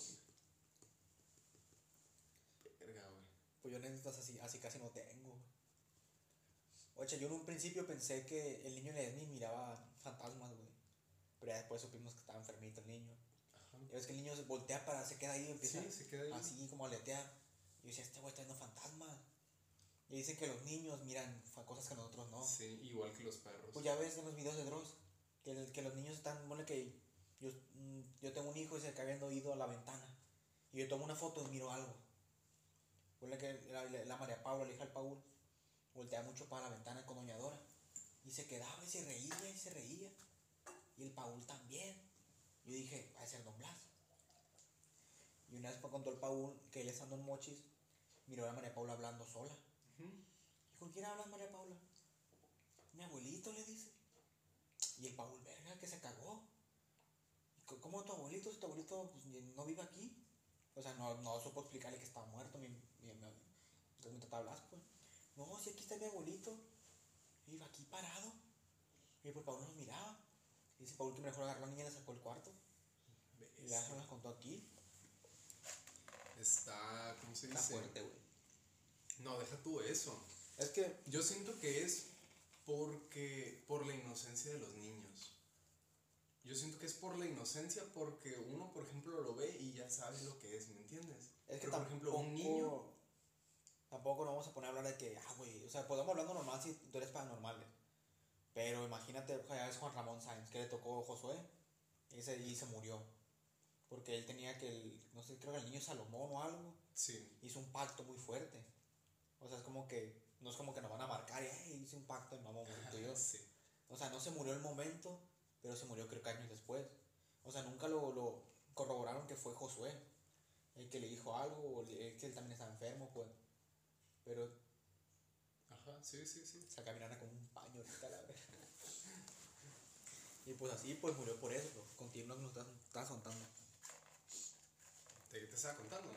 Verga, güey. Pues yo anécdotas así, así casi no tengo. Oye, yo en un principio pensé que el niño Leslie miraba fantasmas, güey. Pero ya después supimos que estaba enfermito el niño. Ajá. Y ves que el niño se voltea para, se queda ahí y empieza sí, se queda ahí. así como a aletear. Y yo decía, este güey está viendo fantasmas. Y dicen que los niños miran cosas que nosotros no. Sí, igual que los perros. Pues ya ves en los videos de Dross, que, que los niños están, bueno, que yo, yo tengo un hijo y se acaba habiendo ido a la ventana. Y yo tomo una foto y miro algo. Ponle que la, la María Paula, la hija del Paul, voltea mucho para la ventana con Doña Dora. Y se quedaba y se reía y se reía. Y el Paul también. Yo dije, va a ser Don Blas. Y una vez contó el Paul que él estando en Mochis, miró a María Paula hablando sola. ¿Y con quién hablas, María Paula? Mi abuelito le dice. Y el Paul, verga, que se cagó. ¿Cómo tu abuelito? Si tu abuelito pues, no vive aquí. O sea, no, no supo explicarle que estaba muerto. Mi, mi, mi, entonces me hablar, pues. No, si aquí está mi abuelito. Iba aquí parado. Y pues Paul nos miraba. Y dice Paul que mejor agarró a la niña y la sacó el cuarto. Y ya se las contó aquí. Está, ¿cómo se dice? Está fuerte, güey. No, deja tú eso. Es que yo siento que es porque por la inocencia de los niños. Yo siento que es por la inocencia porque uno, por ejemplo, lo ve y ya sabe lo que es, ¿me entiendes? Es que por ejemplo, un niño tampoco nos vamos a poner a hablar de que, ah, güey, o sea, podemos hablando normal si tú eres paranormal. Pero imagínate, ya es Juan Ramón Sáenz, que le tocó Josué y se, y se murió. Porque él tenía que, el, no sé, creo que el niño Salomón o algo, sí. hizo un pacto muy fuerte. O sea, es como que, no es como que nos van a marcar y "Ey, hice un pacto y y yo. Sí. O sea, no se murió el momento, pero se murió creo que años después. O sea, nunca lo, lo corroboraron que fue Josué el que le dijo algo, o el que él también estaba enfermo, pues. Pero, Ajá, sí, sí, sí. o sea, caminaba con un paño ahorita, la. Y pues así, pues murió por eso, pues. Continúa que nos estás, estás contando. ¿De qué te estaba contando?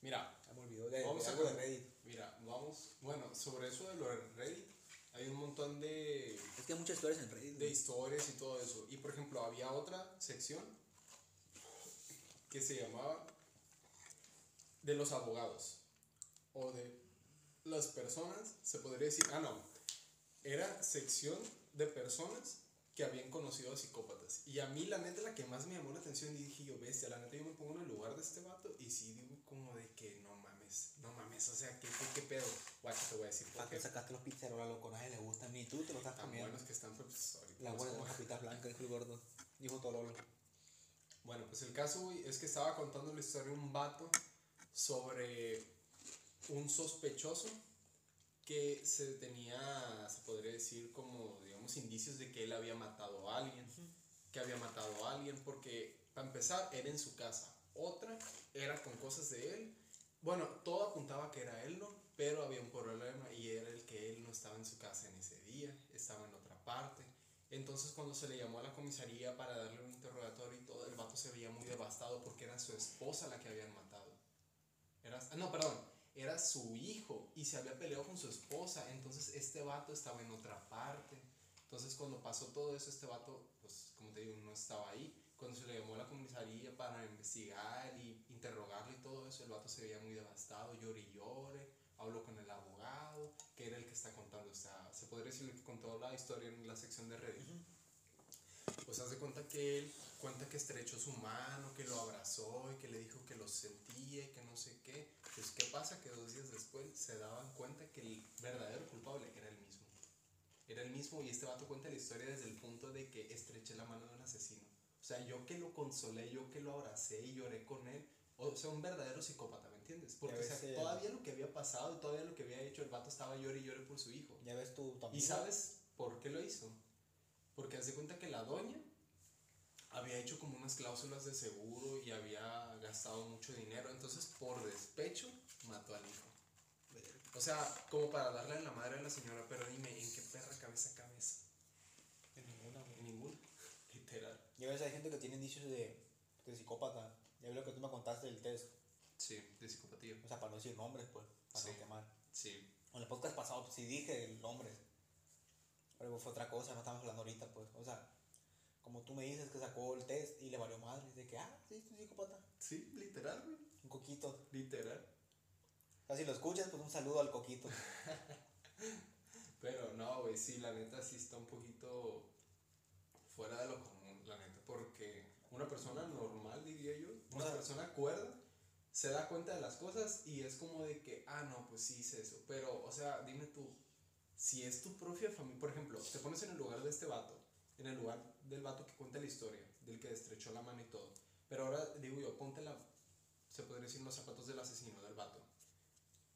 Mira, Ya me olvidó de, vamos de a algo de Reddit. Mira, vamos. Bueno, sobre eso de lo de Reddit, hay un montón de, Es que hay muchas historias en Reddit. de historias y todo eso. Y por ejemplo, había otra sección que se llamaba de los abogados o de las personas, se podría decir, ah, no, era sección de personas que habían conocido a psicópatas. Y a mí, la neta, la que más me llamó la atención, y dije yo, bestia, la neta, yo me pongo en el lugar de este vato y sí digo como de que no mames, no mames, o sea, ¿qué, qué, qué pedo? Guacha, te voy a decir ¿Para qué. qué sacaste los pizzeros, a loco? Nadie le gustan, ni tú te lo estás comiendo. buenos que están, pues, ahorita. La buena de las papitas blancas, dijo el gordo. Dijo Tololo. Bueno, pues el caso, güey, es que estaba contando la historia de un vato sobre un sospechoso que se tenía, se podría decir, como, digamos, indicios de que él había matado a alguien. Que había matado a alguien, porque, para empezar, era en su casa. Otra era con cosas de él. Bueno, todo apuntaba que era él, ¿no? Pero había un problema y era el que él no estaba en su casa en ese día, estaba en otra parte. Entonces cuando se le llamó a la comisaría para darle un interrogatorio y todo, el vato se veía muy devastado porque era su esposa la que habían matado. Ah, no, perdón, era su hijo y se había peleado con su esposa. Entonces este vato estaba en otra parte. Entonces cuando pasó todo eso, este vato, pues como te digo, no estaba ahí. Cuando se le llamó a la comisaría para investigar y interrogarlo y todo eso, el vato se veía muy devastado, llore y llore. Habló con el abogado, que era el que está contando, o sea, se podría decir que contó la historia en la sección de Reddit. Pues hace cuenta que él cuenta que estrechó su mano, que lo abrazó y que le dijo que lo sentía y que no sé qué. Pues qué pasa que dos días después se daban cuenta que el verdadero culpable era el mismo. Era el mismo y este vato cuenta la historia desde el punto de que estreché la mano de un asesino. O sea, yo que lo consolé, yo que lo abracé y lloré con él. O sea, un verdadero psicópata, ¿me entiendes? Porque o sea, eh, todavía lo que había pasado, todavía lo que había hecho, el vato estaba llore y llore por su hijo. Ya ves tú también. ¿Y sabes por qué lo hizo? Porque hace cuenta que la doña había hecho como unas cláusulas de seguro y había gastado mucho dinero. Entonces, por despecho, mató al hijo. O sea, como para darle a la madre a la señora, pero dime, ¿en qué perra cabeza cabeza? En ninguna. En ninguna. Literal. Ya ves, hay gente que tiene indicios de, de psicópata. Ya ves lo que tú me contaste del test. Sí, de psicopatía. O sea, para no decir nombres, pues. Para Sí. no quemar. Sí. En el podcast pasado, pues, sí dije el nombre. Pero fue otra cosa, no estamos hablando ahorita, pues. O sea, como tú me dices que sacó el test y le valió madre. De que, ah, sí, es un psicópata. Sí, literal, güey. Un coquito. Literal. O sea, si lo escuchas, pues un saludo al coquito. Pero no, güey, sí, la neta sí está un poquito fuera de lo común, la neta, porque una persona normal, diría yo, una O sea- persona cuerda, se da cuenta de las cosas y es como de que, ah, no, pues sí hice eso. Pero, o sea, dime tú, si es tu propia familia, por ejemplo, te pones en el lugar de este vato, en el lugar del vato que cuenta la historia, del que destrechó la mano y todo. Pero ahora digo yo, ponte la, se podría decir, los zapatos del asesino, del vato.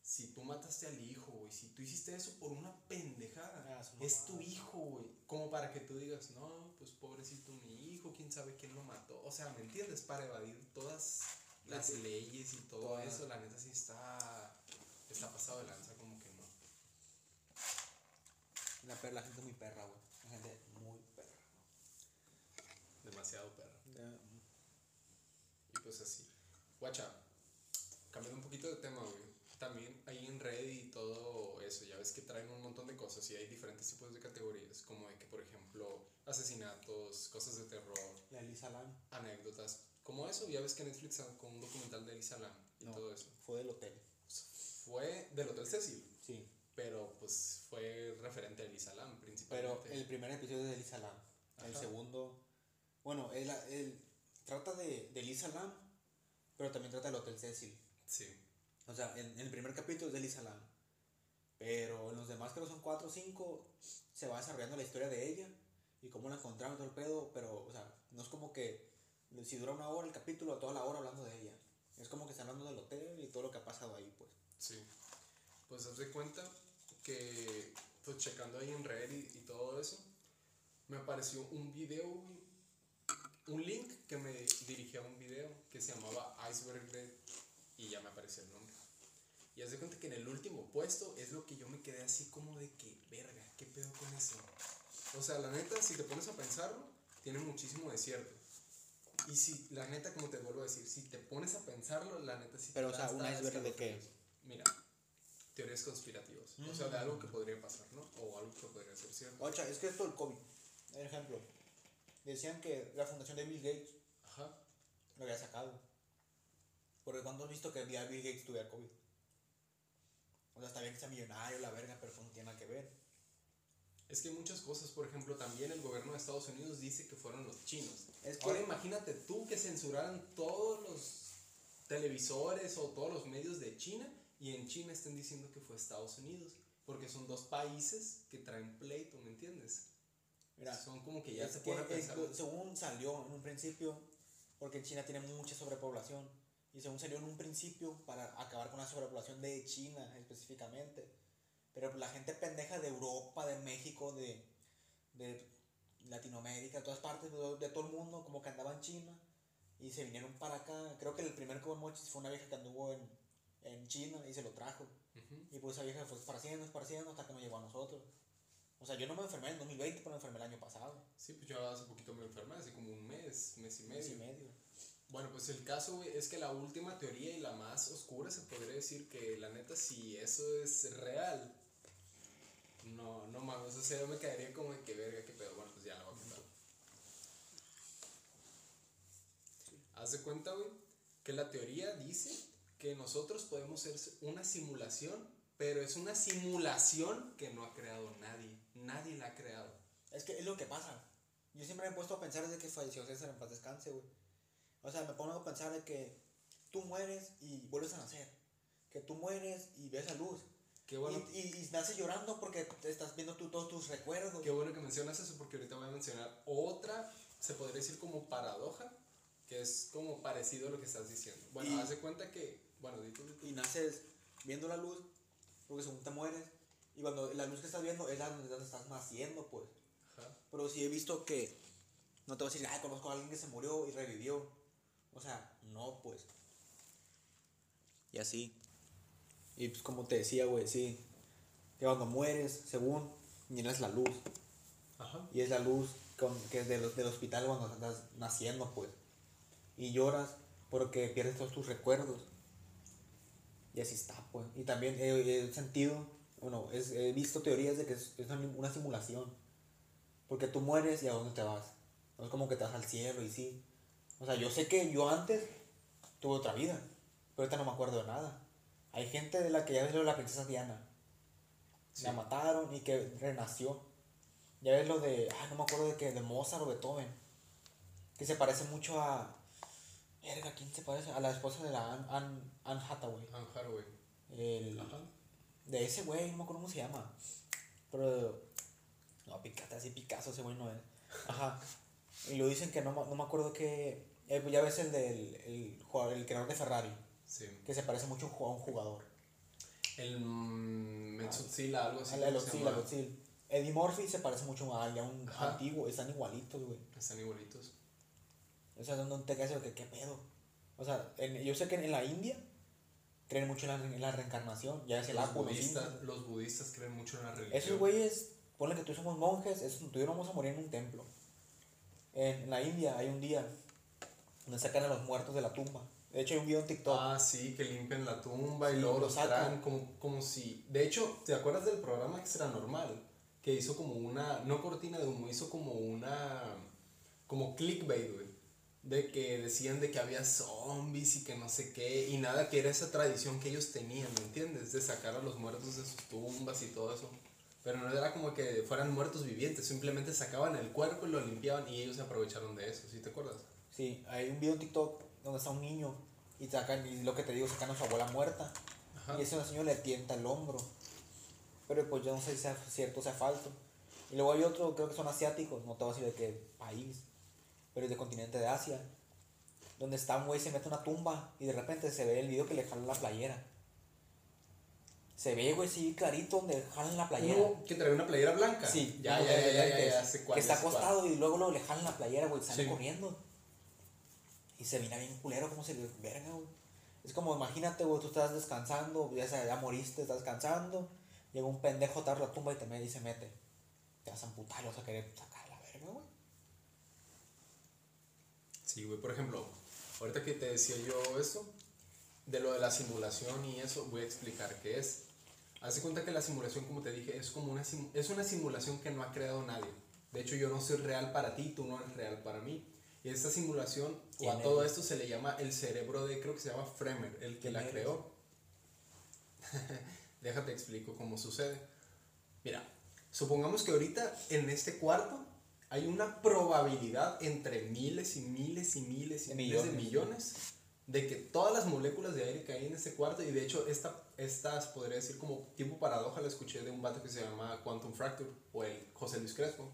Si tú mataste al hijo, güey, si tú hiciste eso por una pendejada, Ah, es tu hijo, güey. Como para que tú digas, no, pues pobrecito mi hijo, quién sabe quién lo mató. O sea, ¿me entiendes? Para evadir todas las Sí. leyes y todo eso, la neta sí está, está pasado de lanza, como que no. La, la gente es muy perra, güey. La gente es muy perra. Demasiado perro. Ya, Y pues así. Guacha, cambiando un poquito de tema, güey. También ahí en Reddit y todo eso, ya ves que traen un montón de cosas y hay diferentes tipos de categorías, como de que, por ejemplo, asesinatos, cosas de terror, La Elisa Lam. anécdotas, como eso. Ya ves que Netflix sacó un documental de Elisa Lam y No, todo eso. Fue del hotel. Fue del Hotel Cecil, Sí. pero pues fue referente a Elisa Lam Pero principalmente. el primer episodio es de Elisa Lam. El segundo. Bueno, él, él trata de, de Elisa Lam, pero también trata del Hotel Cecil. Sí, O sea, en, en el primer capítulo es de Elisa Lam. Pero en los demás, que no son cuatro o cinco, se va desarrollando la historia de ella y cómo la encontraron y todo el pedo. Pero, o sea, no es como que si dura una hora el capítulo, toda la hora hablando de ella. Es como que están hablando del hotel y todo lo que ha pasado ahí, pues. Sí. Pues haz de cuenta que, pues checando ahí en Reddit y, todo eso, me apareció un video, güey, un link que me dirigía a un video que se llamaba Iceberg Dead y ya me apareció el nombre. Y haz de cuenta que en el último puesto es lo que yo me quedé así como de que, verga, ¿qué pedo con eso? O sea, la neta, si te pones a pensarlo, tiene muchísimo desierto. Y si, la neta, como te vuelvo a decir, si te pones a pensarlo, la neta sí Pero, o te sea, da ¿un iceberg de qué? Mira, teorías conspirativas. O sea, de algo que podría pasar, ¿no? O algo que podría ser cierto. Ocha, es que esto del COVID. Por ejemplo, decían que la fundación de Bill Gates Ajá. lo había sacado. Porque cuando has visto que el día Bill Gates tuviera COVID. O sea, está bien que sea millonario, la verga, pero eso no tiene nada que ver. Es que muchas cosas, por ejemplo, también el gobierno de Estados Unidos dice que fueron los chinos. Es que- Ahora imagínate tú que censuraran todos los televisores o todos los medios de China y en China estén diciendo que fue Estados Unidos, porque son dos países que traen pleito, ¿me entiendes? Mira, son como que ya se pone a es- pensar. según salió en un principio, porque China tiene mucha sobrepoblación, y según salió en un principio para acabar con la sobrepoblación de China específicamente, pero la gente pendeja de Europa, de México, de, de Latinoamérica, de todas partes, de, de todo el mundo, como que andaba en China, y se vinieron para acá. Creo que el primer Mochis fue una vieja que anduvo en, en China y se lo trajo. Ujú. Y pues esa vieja fue esparciendo, esparciendo hasta que nos llegó a nosotros. O sea, yo no me enfermé en 2020, pero me enfermé el año pasado. Sí, pues yo hace poquito me enfermé, hace como un mes, mes y medio. Mes y medio. Bueno, pues el caso, güey, es que la última teoría y la más oscura se podría decir que la neta, si eso es real, no, no mames, o sea, yo me quedaría como de que verga, qué pedo. Bueno, pues ya la voy a contar. Haz de cuenta, güey, que la teoría dice que nosotros podemos ser una simulación, pero es una simulación que no ha creado nadie. Nadie la ha creado. Es que es lo que pasa. Yo siempre me he puesto a pensar desde que falleció César en paz descanse, güey. O sea, me pongo a pensar de que tú mueres y vuelves a nacer. Que tú mueres y ves la luz. Qué bueno. Y, y, llorando porque te estás viendo tú todos tus recuerdos. Qué bueno que mencionas eso porque ahorita voy a mencionar otra, se podría decir como paradoja, que es como parecido a lo que estás diciendo. Bueno, Y- haz de cuenta que, bueno, di tú, di tú. Y naces viendo la luz porque según te mueres. Y cuando la luz que estás viendo es la donde estás naciendo, pues. Ajá. Pero sí he visto que. No te voy a decir, ay, conozco a alguien que se murió y revivió. O sea, no, pues. Y así. Y pues como te decía, güey, sí. Que cuando mueres, según, llenas la luz. Ajá. Y es la luz con- que es del, del hospital cuando estás naciendo, pues. Y lloras porque pierdes todos tus recuerdos. Y así está, pues. Y también he, he sentido, bueno, es- he visto teorías de que es, es una, una simulación. Porque tú mueres y a dónde te vas. No es como que te vas al cielo y sí. O sea, yo sé que yo antes tuve otra vida. Pero ahorita no me acuerdo de nada. Hay gente de la que ya ves lo de la princesa Diana. La mataron y que renació. Ya ves lo de, ah, no me acuerdo de qué, de Mozart o Beethoven. Que se parece mucho a. Verga, ¿quién se parece? A la esposa de la Anne, Anne, Anne Hathaway. Anne Hathaway. El, Ajá. De ese güey, no me acuerdo cómo se llama. Pero. No, Picasso, así Picasso, ese güey no es. Ajá. Y lo dicen que no, no me acuerdo que. eh, ya ves el del el, jugador, el creador de Ferrari. Sí. Que se parece mucho a un jugador. El mm, Metsutsila, algo así. El, el ¿cómo se Oxil, llama? el Oxil. Eddie Murphy se parece mucho a, alguien, a un Ajá. antiguo. Están igualitos, güey. Están igualitos. O sea, no te de que qué pedo. O sea, en- yo sé que en la India creen mucho en la, en la reencarnación. Ya es el Los los budistas, indios. los budistas creen mucho en la religión. Esos güeyes, ponle que tú somos monjes, esos, tú y yo no vamos a morir en un templo. En la India hay un día donde sacan a los muertos de la tumba. De hecho, hay un video en TikTok. Ah, sí, que limpian la tumba y Sí, luego lo los sacan. traen como, como si... De hecho, ¿te acuerdas del programa Extra Normal? Que hizo como una... No cortina de humo, hizo como una... Como clickbait, güey. De que decían de que había zombies y que no sé qué. Y nada, que era esa tradición que ellos tenían, ¿me entiendes? De sacar a los muertos de sus tumbas y todo eso. Pero no era como que fueran muertos vivientes. Simplemente sacaban el cuerpo y lo limpiaban y ellos se aprovecharon de eso. ¿Sí te acuerdas? Sí, hay un video en TikTok donde está un niño y sacan, y lo que te digo, sacan a su abuela muerta. Ajá. Y ese señor le tienta el hombro. Pero pues yo no sé si sea cierto o sea falso. Y luego hay otro, creo que son asiáticos, no te voy a decir de qué país, pero es del continente de Asia. Donde está un güey, se mete a una tumba y de repente se ve el video que le jala la playera. Se ve, güey, sí, clarito donde jalan la playera. Uno que trae una playera blanca. Sí, ya, ya, ya, ya, ya, ya Que está acostado y luego, luego le jalan la playera, güey, sale Sí. corriendo. Y se mira bien culero, como se le verga, güey. Es como, imagínate, güey, tú estás descansando, ya, sea, ya moriste, estás descansando. Llega un pendejo, te abre la tumba y te mete y se mete. Te vas a amputar y vas a querer sacar la verga, güey. Sí, güey, por ejemplo, ahorita que te decía yo esto, de lo de la simulación y eso, voy a explicar qué es. Haz de cuenta que la simulación, como te dije, es como una, es una simulación que no ha creado nadie. De hecho, yo no soy real para ti, tú no eres real para mí. Y esta simulación, o a ¿Quién todo esto se le llama el cerebro de, creo que se llama Fremer, el que ¿Quién la eres? creó. Déjate explico cómo sucede. Mira, supongamos que ahorita en este cuarto hay una probabilidad entre miles y miles y miles y miles de millones. de que todas las moléculas de aire que hay en este cuarto, y de hecho esta, estas podría decir como tipo paradoja, la escuché de un vato que se llama Quantum Fracture, o el José Luis Crespo.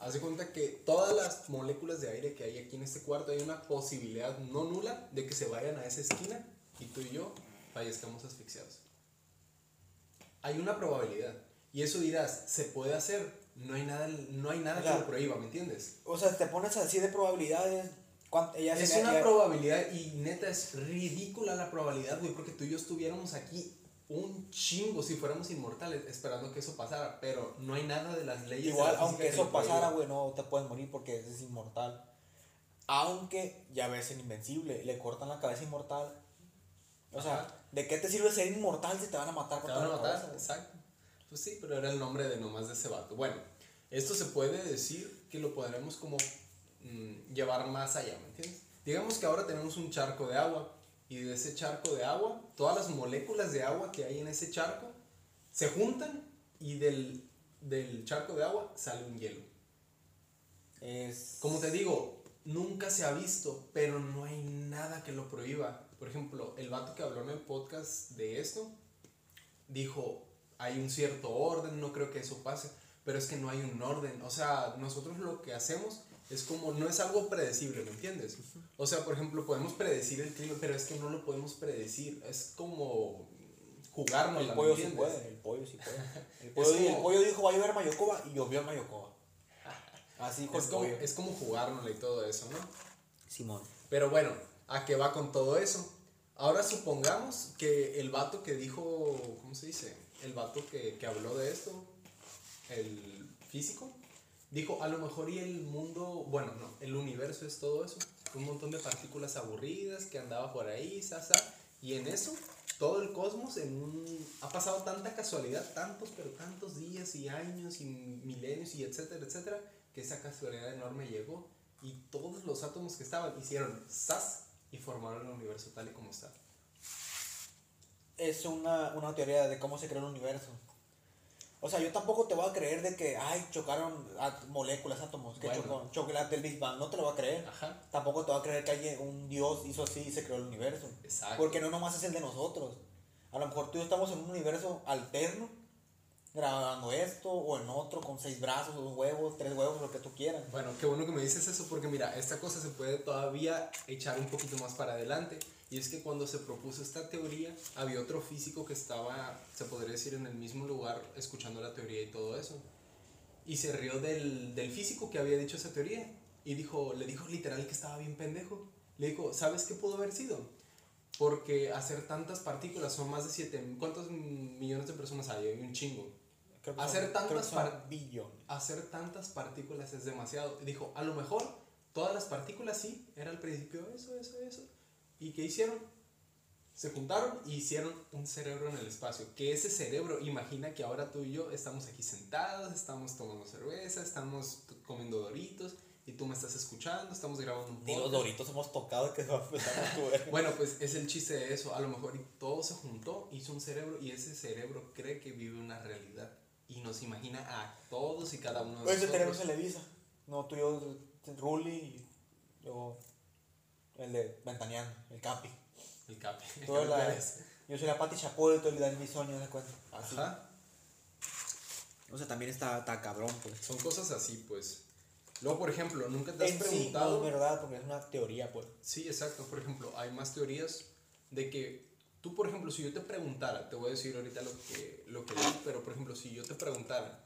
Haz de cuenta que todas las moléculas de aire que hay aquí en este cuarto hay una posibilidad no nula de que se vayan a esa esquina y tú y yo fallezcamos asfixiados. Hay una probabilidad. Y eso dirás, ¿se puede hacer? No hay nada, no hay nada que lo prohíba, ¿me entiendes? O sea, te pones así de probabilidades. ¿cuánto- ella Es una probabilidad y neta es ridícula la probabilidad, güey, porque tú y yo estuviéramos aquí un chingo si fuéramos inmortales esperando que eso pasara, pero no hay nada de las leyes. de Igual, la aunque que eso pasara, güey, no te puedes morir porque es inmortal. Aunque ya ves en Invencible, le cortan la cabeza inmortal. O sea. ¿de qué te sirve ser inmortal si te van a matar Te van a matar, cabeza, exacto. Pues sí, pero era el nombre de nomás de ese vato. Bueno, esto se puede decir que lo podremos como mm, llevar más allá, ¿me entiendes? Digamos que ahora tenemos un charco de agua y de ese charco de agua, todas las moléculas de agua que hay en ese charco se juntan y del, del charco de agua sale un hielo. Es... Como te digo, nunca se ha visto, pero no hay nada que lo prohíba. Por ejemplo, el vato que habló en el podcast de esto dijo, hay un cierto orden, no creo que eso pase, pero es que no hay un orden. O sea, nosotros lo que hacemos es como, no es algo predecible, ¿me entiendes? O sea, por ejemplo, podemos predecir el clima, pero es que no lo podemos predecir. Es como jugarnos. El pollo sí puede, el pollo sí puede. El pollo, el pollo dijo va a llover Mayocoba y llovió en Mayocoba. Así Es como, pollo. es como jugárnosla y todo eso, ¿no? Simón. Pero bueno, ¿a qué va con todo eso? Ahora supongamos que el vato que dijo, ¿cómo se dice? El vato que, que habló de esto, el físico, dijo, a lo mejor y el mundo, bueno, no, el universo es todo eso, un montón de partículas aburridas que andaba por ahí, y en eso, todo el cosmos en un, ha pasado tanta casualidad, tantos, pero tantos días y años y milenios y etcétera, etcétera, que esa casualidad enorme llegó y todos los átomos que estaban hicieron sas y formaron el universo tal y como está. Es una, una teoría de cómo se creó el universo. O sea, yo tampoco te voy a creer de que, ay, chocaron at- moléculas, átomos, que Bueno. chocó, chocolate del Big Bang. No te lo voy a creer. Ajá. Tampoco te voy a creer que alguien, un dios hizo así y se creó el universo. Exacto. Porque no nomás es el de nosotros. A lo mejor tú y yo estamos en un universo alterno, grabando esto o en otro con seis brazos, dos huevos, tres huevos, lo que tú quieras. Bueno, qué bueno que me dices eso porque mira, esta cosa se puede todavía echar un poquito más para adelante. Y es que cuando se propuso esta teoría, había otro físico que estaba, se podría decir, en el mismo lugar escuchando la teoría y todo eso. Y se rió del, del físico que había dicho esa teoría. Y dijo, le dijo literal que estaba bien pendejo. Le dijo, ¿sabes qué pudo haber sido? Porque hacer tantas partículas son más de 7... ¿Cuántos millones de personas hay? Hay un chingo. Creo que Hacer son- tantas creo que hacer tantas partículas es demasiado. Dijo, a lo mejor todas las partículas sí, era al principio eso, eso, eso. ¿Y qué hicieron? Se juntaron y hicieron un cerebro en el espacio. Que ese cerebro, imagina que ahora tú y yo estamos aquí sentados, estamos tomando cerveza, estamos comiendo doritos y tú me estás escuchando, estamos grabando un Ni los podcast. doritos hemos tocado que tu verga. Bueno, pues es el chiste de eso. A lo mejor y todo se juntó, hizo un cerebro y ese cerebro cree que vive una realidad. Y nos imagina a todos y cada uno de Pues nosotros. tenemos Televisa. No, tú y yo, Ruli y luego el de Ventaneando, el Capi. El capi. el Toda Capi la- Pérez. yo soy la Pati Chapoy, tú el Dan Bisoño, de cuenta. Así. Ajá. O sea, también está, está cabrón, pues. Son cosas así, pues. Luego, por ejemplo, nunca te has En sí, preguntado. no es verdad, porque es una teoría, pues. Sí, exacto. Por ejemplo, hay más teorías de que Tú, por ejemplo, si yo te preguntara, te voy a decir ahorita lo que, lo que leí, pero por ejemplo, si yo te preguntara,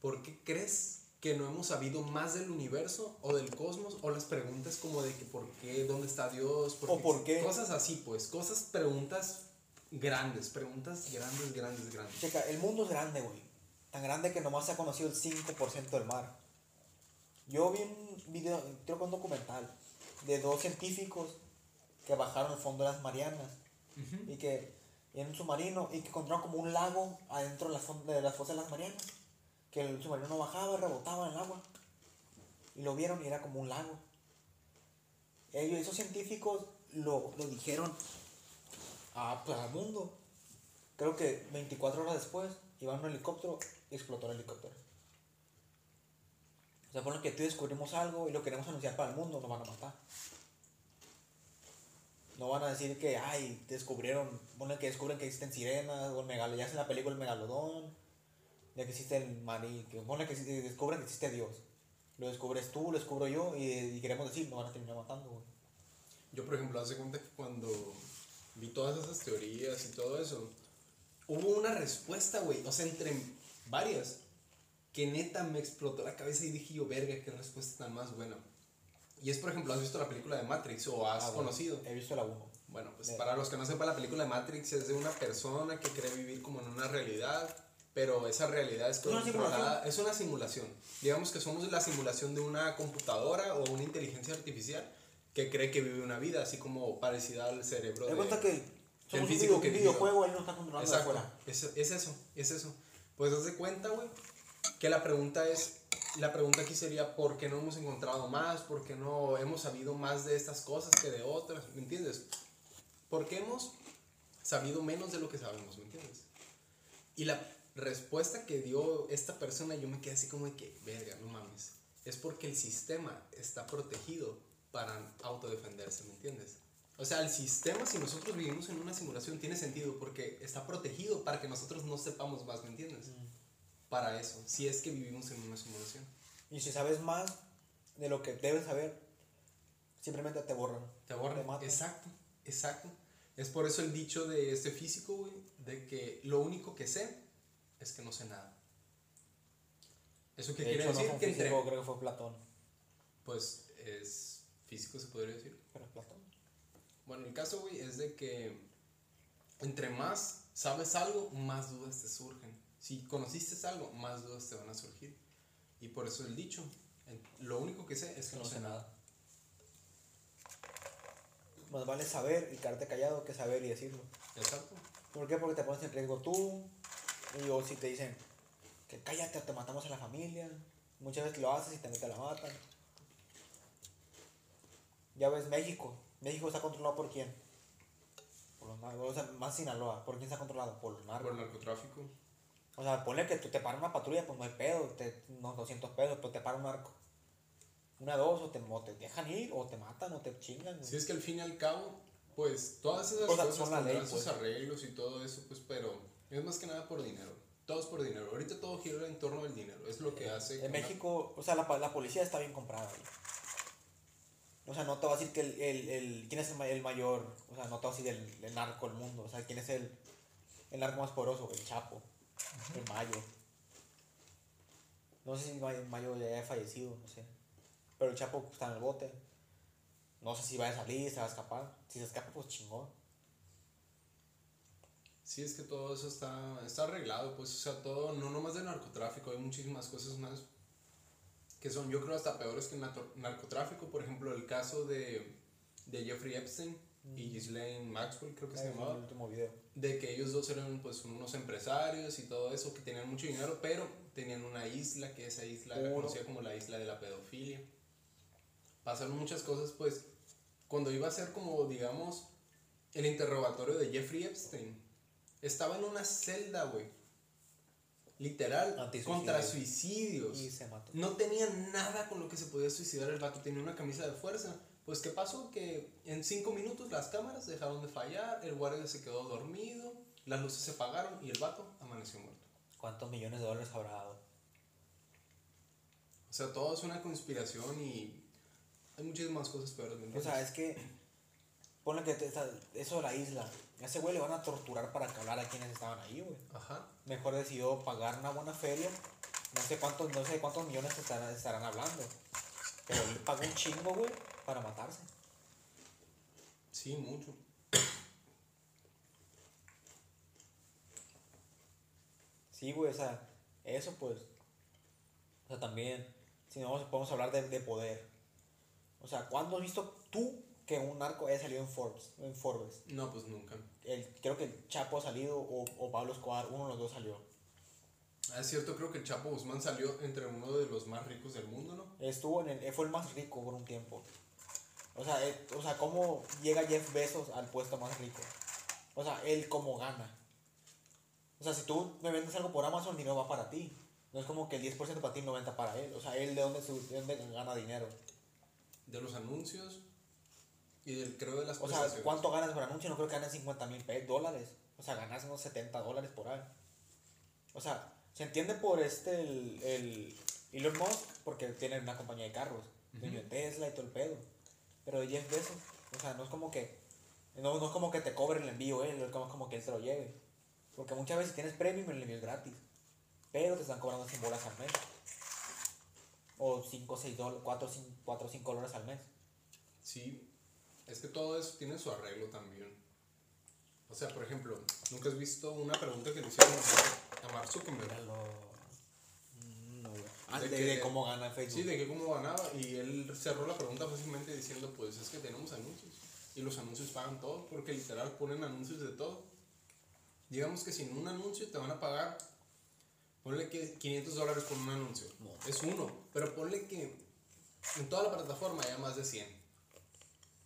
¿por qué crees que no hemos sabido más del universo o del cosmos? O las preguntas como de que por qué, dónde está Dios, O por qué. Cosas así, pues, cosas, preguntas grandes, preguntas grandes, grandes, grandes. Checa, el mundo es grande, güey. Tan grande que nomás se ha conocido el 5% del mar. Yo vi un video, creo que un documental, de dos científicos que bajaron al fondo de las Marianas y que en un submarino y que encontraron como un lago adentro de las, de las fosas de las Marianas. Que el submarino no bajaba, rebotaba en el agua. Y lo vieron y era como un lago. Ellos, esos científicos lo, lo dijeron a, pues, al mundo. Creo que 24 horas después iba un helicóptero y explotó el helicóptero. O sea, por que tú descubrimos algo y lo queremos anunciar para el mundo, nos van a matar. No van a decir que, ay, descubrieron, bueno, que descubren que existen sirenas, o el megalo, ya en la película el megalodón, ya que existe el marí, que pone que descubren que existe Dios. Lo descubres tú, lo descubro yo, y, y queremos decir, nos van a terminar matando, güey. Yo, por ejemplo, hace cuenta que cuando vi todas esas teorías y todo eso, hubo una respuesta, güey, o sea, entre varias, que neta me explotó la cabeza y dije yo, verga, qué respuesta tan más buena. Y es, por ejemplo, ¿has visto la película de Matrix o has Ah, bueno, conocido? He visto la 1. Bueno, pues De- para los que no sepan, la película de Matrix es de una persona que cree vivir como en una realidad, pero esa realidad es una controlada, es una simulación. Digamos que somos la simulación de una computadora o una inteligencia artificial que cree que vive una vida, así como parecida al cerebro de... cuenta que somos un, físico video- que un videojuego, él nos está controlando de Exacto, afuera. es, es eso, es eso. Pues haz de cuenta, güey, que la pregunta es, la pregunta aquí sería, ¿por qué no hemos encontrado más? ¿Por qué no hemos sabido más de estas cosas que de otras? ¿Me entiendes? ¿Por qué hemos sabido menos de lo que sabemos? ¿Me entiendes? Y la respuesta que dio esta persona, yo me quedé así como de que, verga, no mames. Es porque el sistema está protegido para autodefenderse, ¿me entiendes? O sea, el sistema, si nosotros vivimos en una simulación, tiene sentido porque está protegido para que nosotros no sepamos más, ¿me entiendes? Para eso, si es que vivimos en una simulación. Y si sabes más de lo que debes saber, simplemente te borran. Te borran. matan. Exacto, exacto. Es por eso el dicho de este físico, güey, de que lo único que sé es que no sé nada. ¿Eso qué De quiere hecho, no decir? un que entre, físico, creo que fue Platón. pues es físico, se podría decir. Pero Platón. Bueno, el caso, güey, es de que entre más sabes algo, más dudas te surgen. Si conociste algo, más dudas te van a surgir. Y por eso el dicho, lo único que sé es que no, sé nada. Más vale saber y quedarte callado que saber y decirlo. Exacto. ¿Por qué? Porque te pones en riesgo tú. Y o si te dicen que cállate o te matamos a la familia. Muchas veces lo haces y te meten la matan. Ya ves México. México está controlado por quién? Por los narcos. O sea, más Sinaloa. ¿Por quién está controlado? Por los narcos. Por el narcotráfico. O sea, ponle que tú te paras una patrulla, pues no hay pedo, te, unos 200 pesos, pues te para un narco. Una, dos, o te, o te dejan ir, o te matan, o te chingan. Si es que al fin y al cabo, pues todas esas O sea, cosas son la ley, sus pues. arreglos y todo eso, pues, pero es más que nada por dinero. Todo es por dinero. Ahorita todo gira en torno al dinero. Es lo que hace. que En una- México, o sea, la, la policía está bien comprada. güey. O sea, no te va a decir que el, el, el- quién es el, ma- el mayor, o sea, no te va a decir el, el narco del mundo, o sea, quién es el, el narco más poderoso, el Chapo, el Mayo. No sé si May- Mayo ya haya fallecido, no sé. Pero el Chapo está en el bote. No sé si va a salir, se va a escapar. Si se escapa, pues chingón. Sí, es que todo eso está, está arreglado, pues, o sea, todo, no nomás de narcotráfico, hay muchísimas cosas más que son, yo creo, hasta peores que narcotráfico. Por ejemplo, el caso de, de Jeffrey Epstein y Ghislaine Maxwell, creo que se Ahí en llamaba. el último video. de que ellos dos eran pues unos empresarios y todo eso, que tenían mucho dinero, pero tenían una isla, que esa isla era conocida como la isla de la pedofilia. Pasaron muchas cosas, pues, cuando iba a ser como, digamos, el interrogatorio de Jeffrey Epstein, estaba en una celda, güey. Literal, Antisuicidio. contra suicidios. Y se mató. No tenía nada con lo que se podía suicidar el vato, tenía una camisa de fuerza. Pues, ¿qué pasó? Que en cinco minutos las cámaras dejaron de fallar, el guardia se quedó dormido, las luces se apagaron y el vato amaneció muerto. ¿Cuántos millones de dólares habrá dado? O sea, todo es una conspiración y hay muchísimas cosas peores. ¿me O sea, es que ponle que te- eso de la isla. A ese güey le van a torturar para que hablara a quienes estaban ahí, güey. Ajá. Mejor decidió pagar una buena feria. No sé cuántos, no sé cuántos millones estarán, estarán hablando. Pero él pagó un chingo, güey, para matarse. Sí, mucho. Sí, güey, o sea, eso pues. O sea, también, si no podemos hablar de, de poder. O sea, ¿cuándo has visto tú que un narco haya salido en Forbes? En Forbes? No, pues nunca. El, creo que el Chapo ha salido o, o Pablo Escobar, uno de los dos salió. Ah, Es cierto, creo que el Chapo Guzmán salió entre uno de los más ricos del mundo, ¿no? Estuvo en el, fue el más rico por un tiempo. O sea, eh, o sea, ¿cómo llega Jeff Bezos al puesto más rico? O sea, él cómo gana. O sea, si tú me vendes algo por Amazon, el dinero va para ti. No es como que el 10% para ti y el 90% para él. O sea, él de dónde, su- de dónde gana dinero. De los anuncios y del, creo, de las O sea. ¿cuánto ganas por anuncio? No creo que ganes 50 mil dólares. O sea, ganas unos 70 dólares por ahí. O sea, se entiende por este, el, el Elon Musk, porque tiene una compañía de carros. Dueño de Tesla y todo el pedo. Pero de Jeff Bezos, o sea, no es como que, no, no es como que te cobre el envío él, no es como, que él te lo lleve. Porque muchas veces si tienes premium, el envío es gratis. Pero te están cobrando 100 bolas al mes. O 5, 6 dólares, 4, 4, 5 dólares al mes. Sí, es que todo eso tiene su arreglo también. O sea, por ejemplo, ¿nunca has visto una pregunta que le hicieron a Mark Zuckerberg? Míralo. No, güey. Ah, De de, que- de cómo gana Facebook. Sí, de que cómo ganaba. Y él cerró la pregunta fácilmente diciendo, pues es que tenemos anuncios. Y los anuncios pagan todo, porque literal ponen anuncios de todo. Digamos que sin un anuncio te van a pagar, ponle que 500 dólares por un anuncio. Es uno, pero ponle que en toda la plataforma haya más de 100.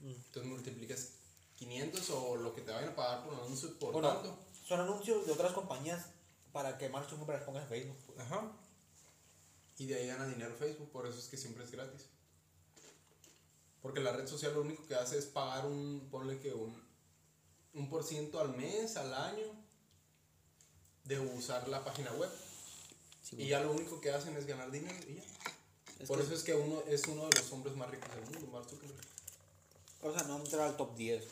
Entonces multiplicas 500 o lo que te vayan a pagar por un anuncio por Bueno, tanto. son anuncios de otras compañías para que Mark Zuckerberg ponga en Facebook. pues. Ajá. Y de ahí gana dinero Facebook, por eso es que siempre es gratis. Porque la red social lo único que hace es pagar un, ponle que un, un por ciento al mes, al año, de usar la página web. y ya lo único que hacen es ganar dinero y ya. Es por eso es que uno es uno de los hombres más ricos del mundo, Mark Zuckerberg. O sea, no entrar al top 10.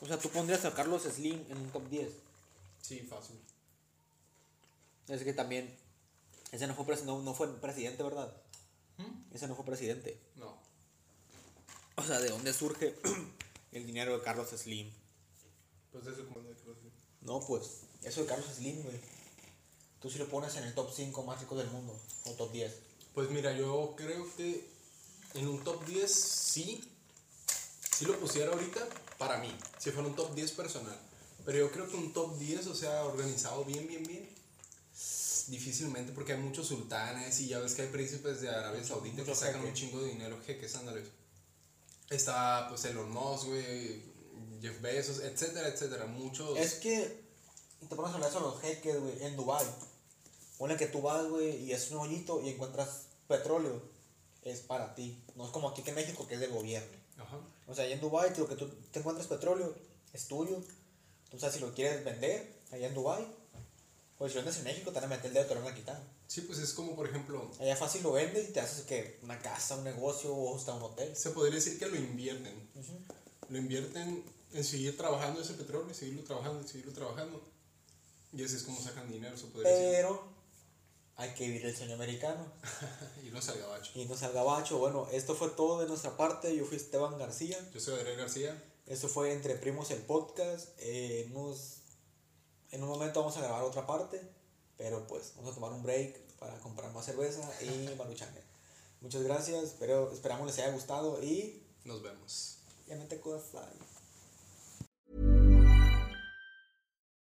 O sea, tú pondrías a Carlos Slim en un top 10. Sí, fácil. Es que también. Ese no fue, pres- no, no fue presidente, ¿verdad? Ese no fue presidente. No. O sea, ¿de dónde surge el dinero de Carlos Slim? Pues eso como de que lo- No, pues, eso de Carlos Slim, güey. Tú sí lo pones en el top 5 más ricos del mundo. O top 10. Pues mira, yo creo que en un top 10 sí, sí lo pusiera ahorita para mí, si fuera un top 10 personal. Pero yo creo que un top 10, o sea, organizado bien, bien, bien, difícilmente porque hay muchos sultanes y ya ves que hay príncipes de Arabia Saudita que mucho sacan jeque. un chingo de dinero, jeques, ándale. Está pues Elon Musk, güey, Jeff Bezos, etcétera, etcétera, muchos... Es que te pones a hablar sobre los jeques, güey, en Dubai. Ponle que tú vas, güey, y es un hoyito y encuentras petróleo. Es para ti. No es como aquí que en México, que es del gobierno. Ajá. O sea, allá en Dubai, lo que tú te encuentras petróleo es tuyo. Tú sabes si lo quieres vender allá en Dubai. Pues si lo vendes en México, te van a meter el dedo te lo van a quitar. Sí, pues es como, por ejemplo, Allá fácil lo vendes y te haces que una casa, un negocio o hasta un hotel. se podría decir que lo invierten. Lo invierten en seguir trabajando ese petróleo, y seguirlo trabajando, y seguirlo trabajando. Y así es como sacan dinero, se podría Pero hay que vivir el sueño americano. Y no salga bacho. Y no salga bacho. Bueno, esto fue todo de nuestra parte. Yo fui Esteban García. Yo soy Adrián García. Esto fue Entre Primos el podcast. Eh, en, unos- en un momento vamos a grabar otra parte, pero pues vamos a tomar un break para comprar más cerveza y maruchangue. Muchas gracias, pero esperamos les haya gustado y Nos vemos. ya me te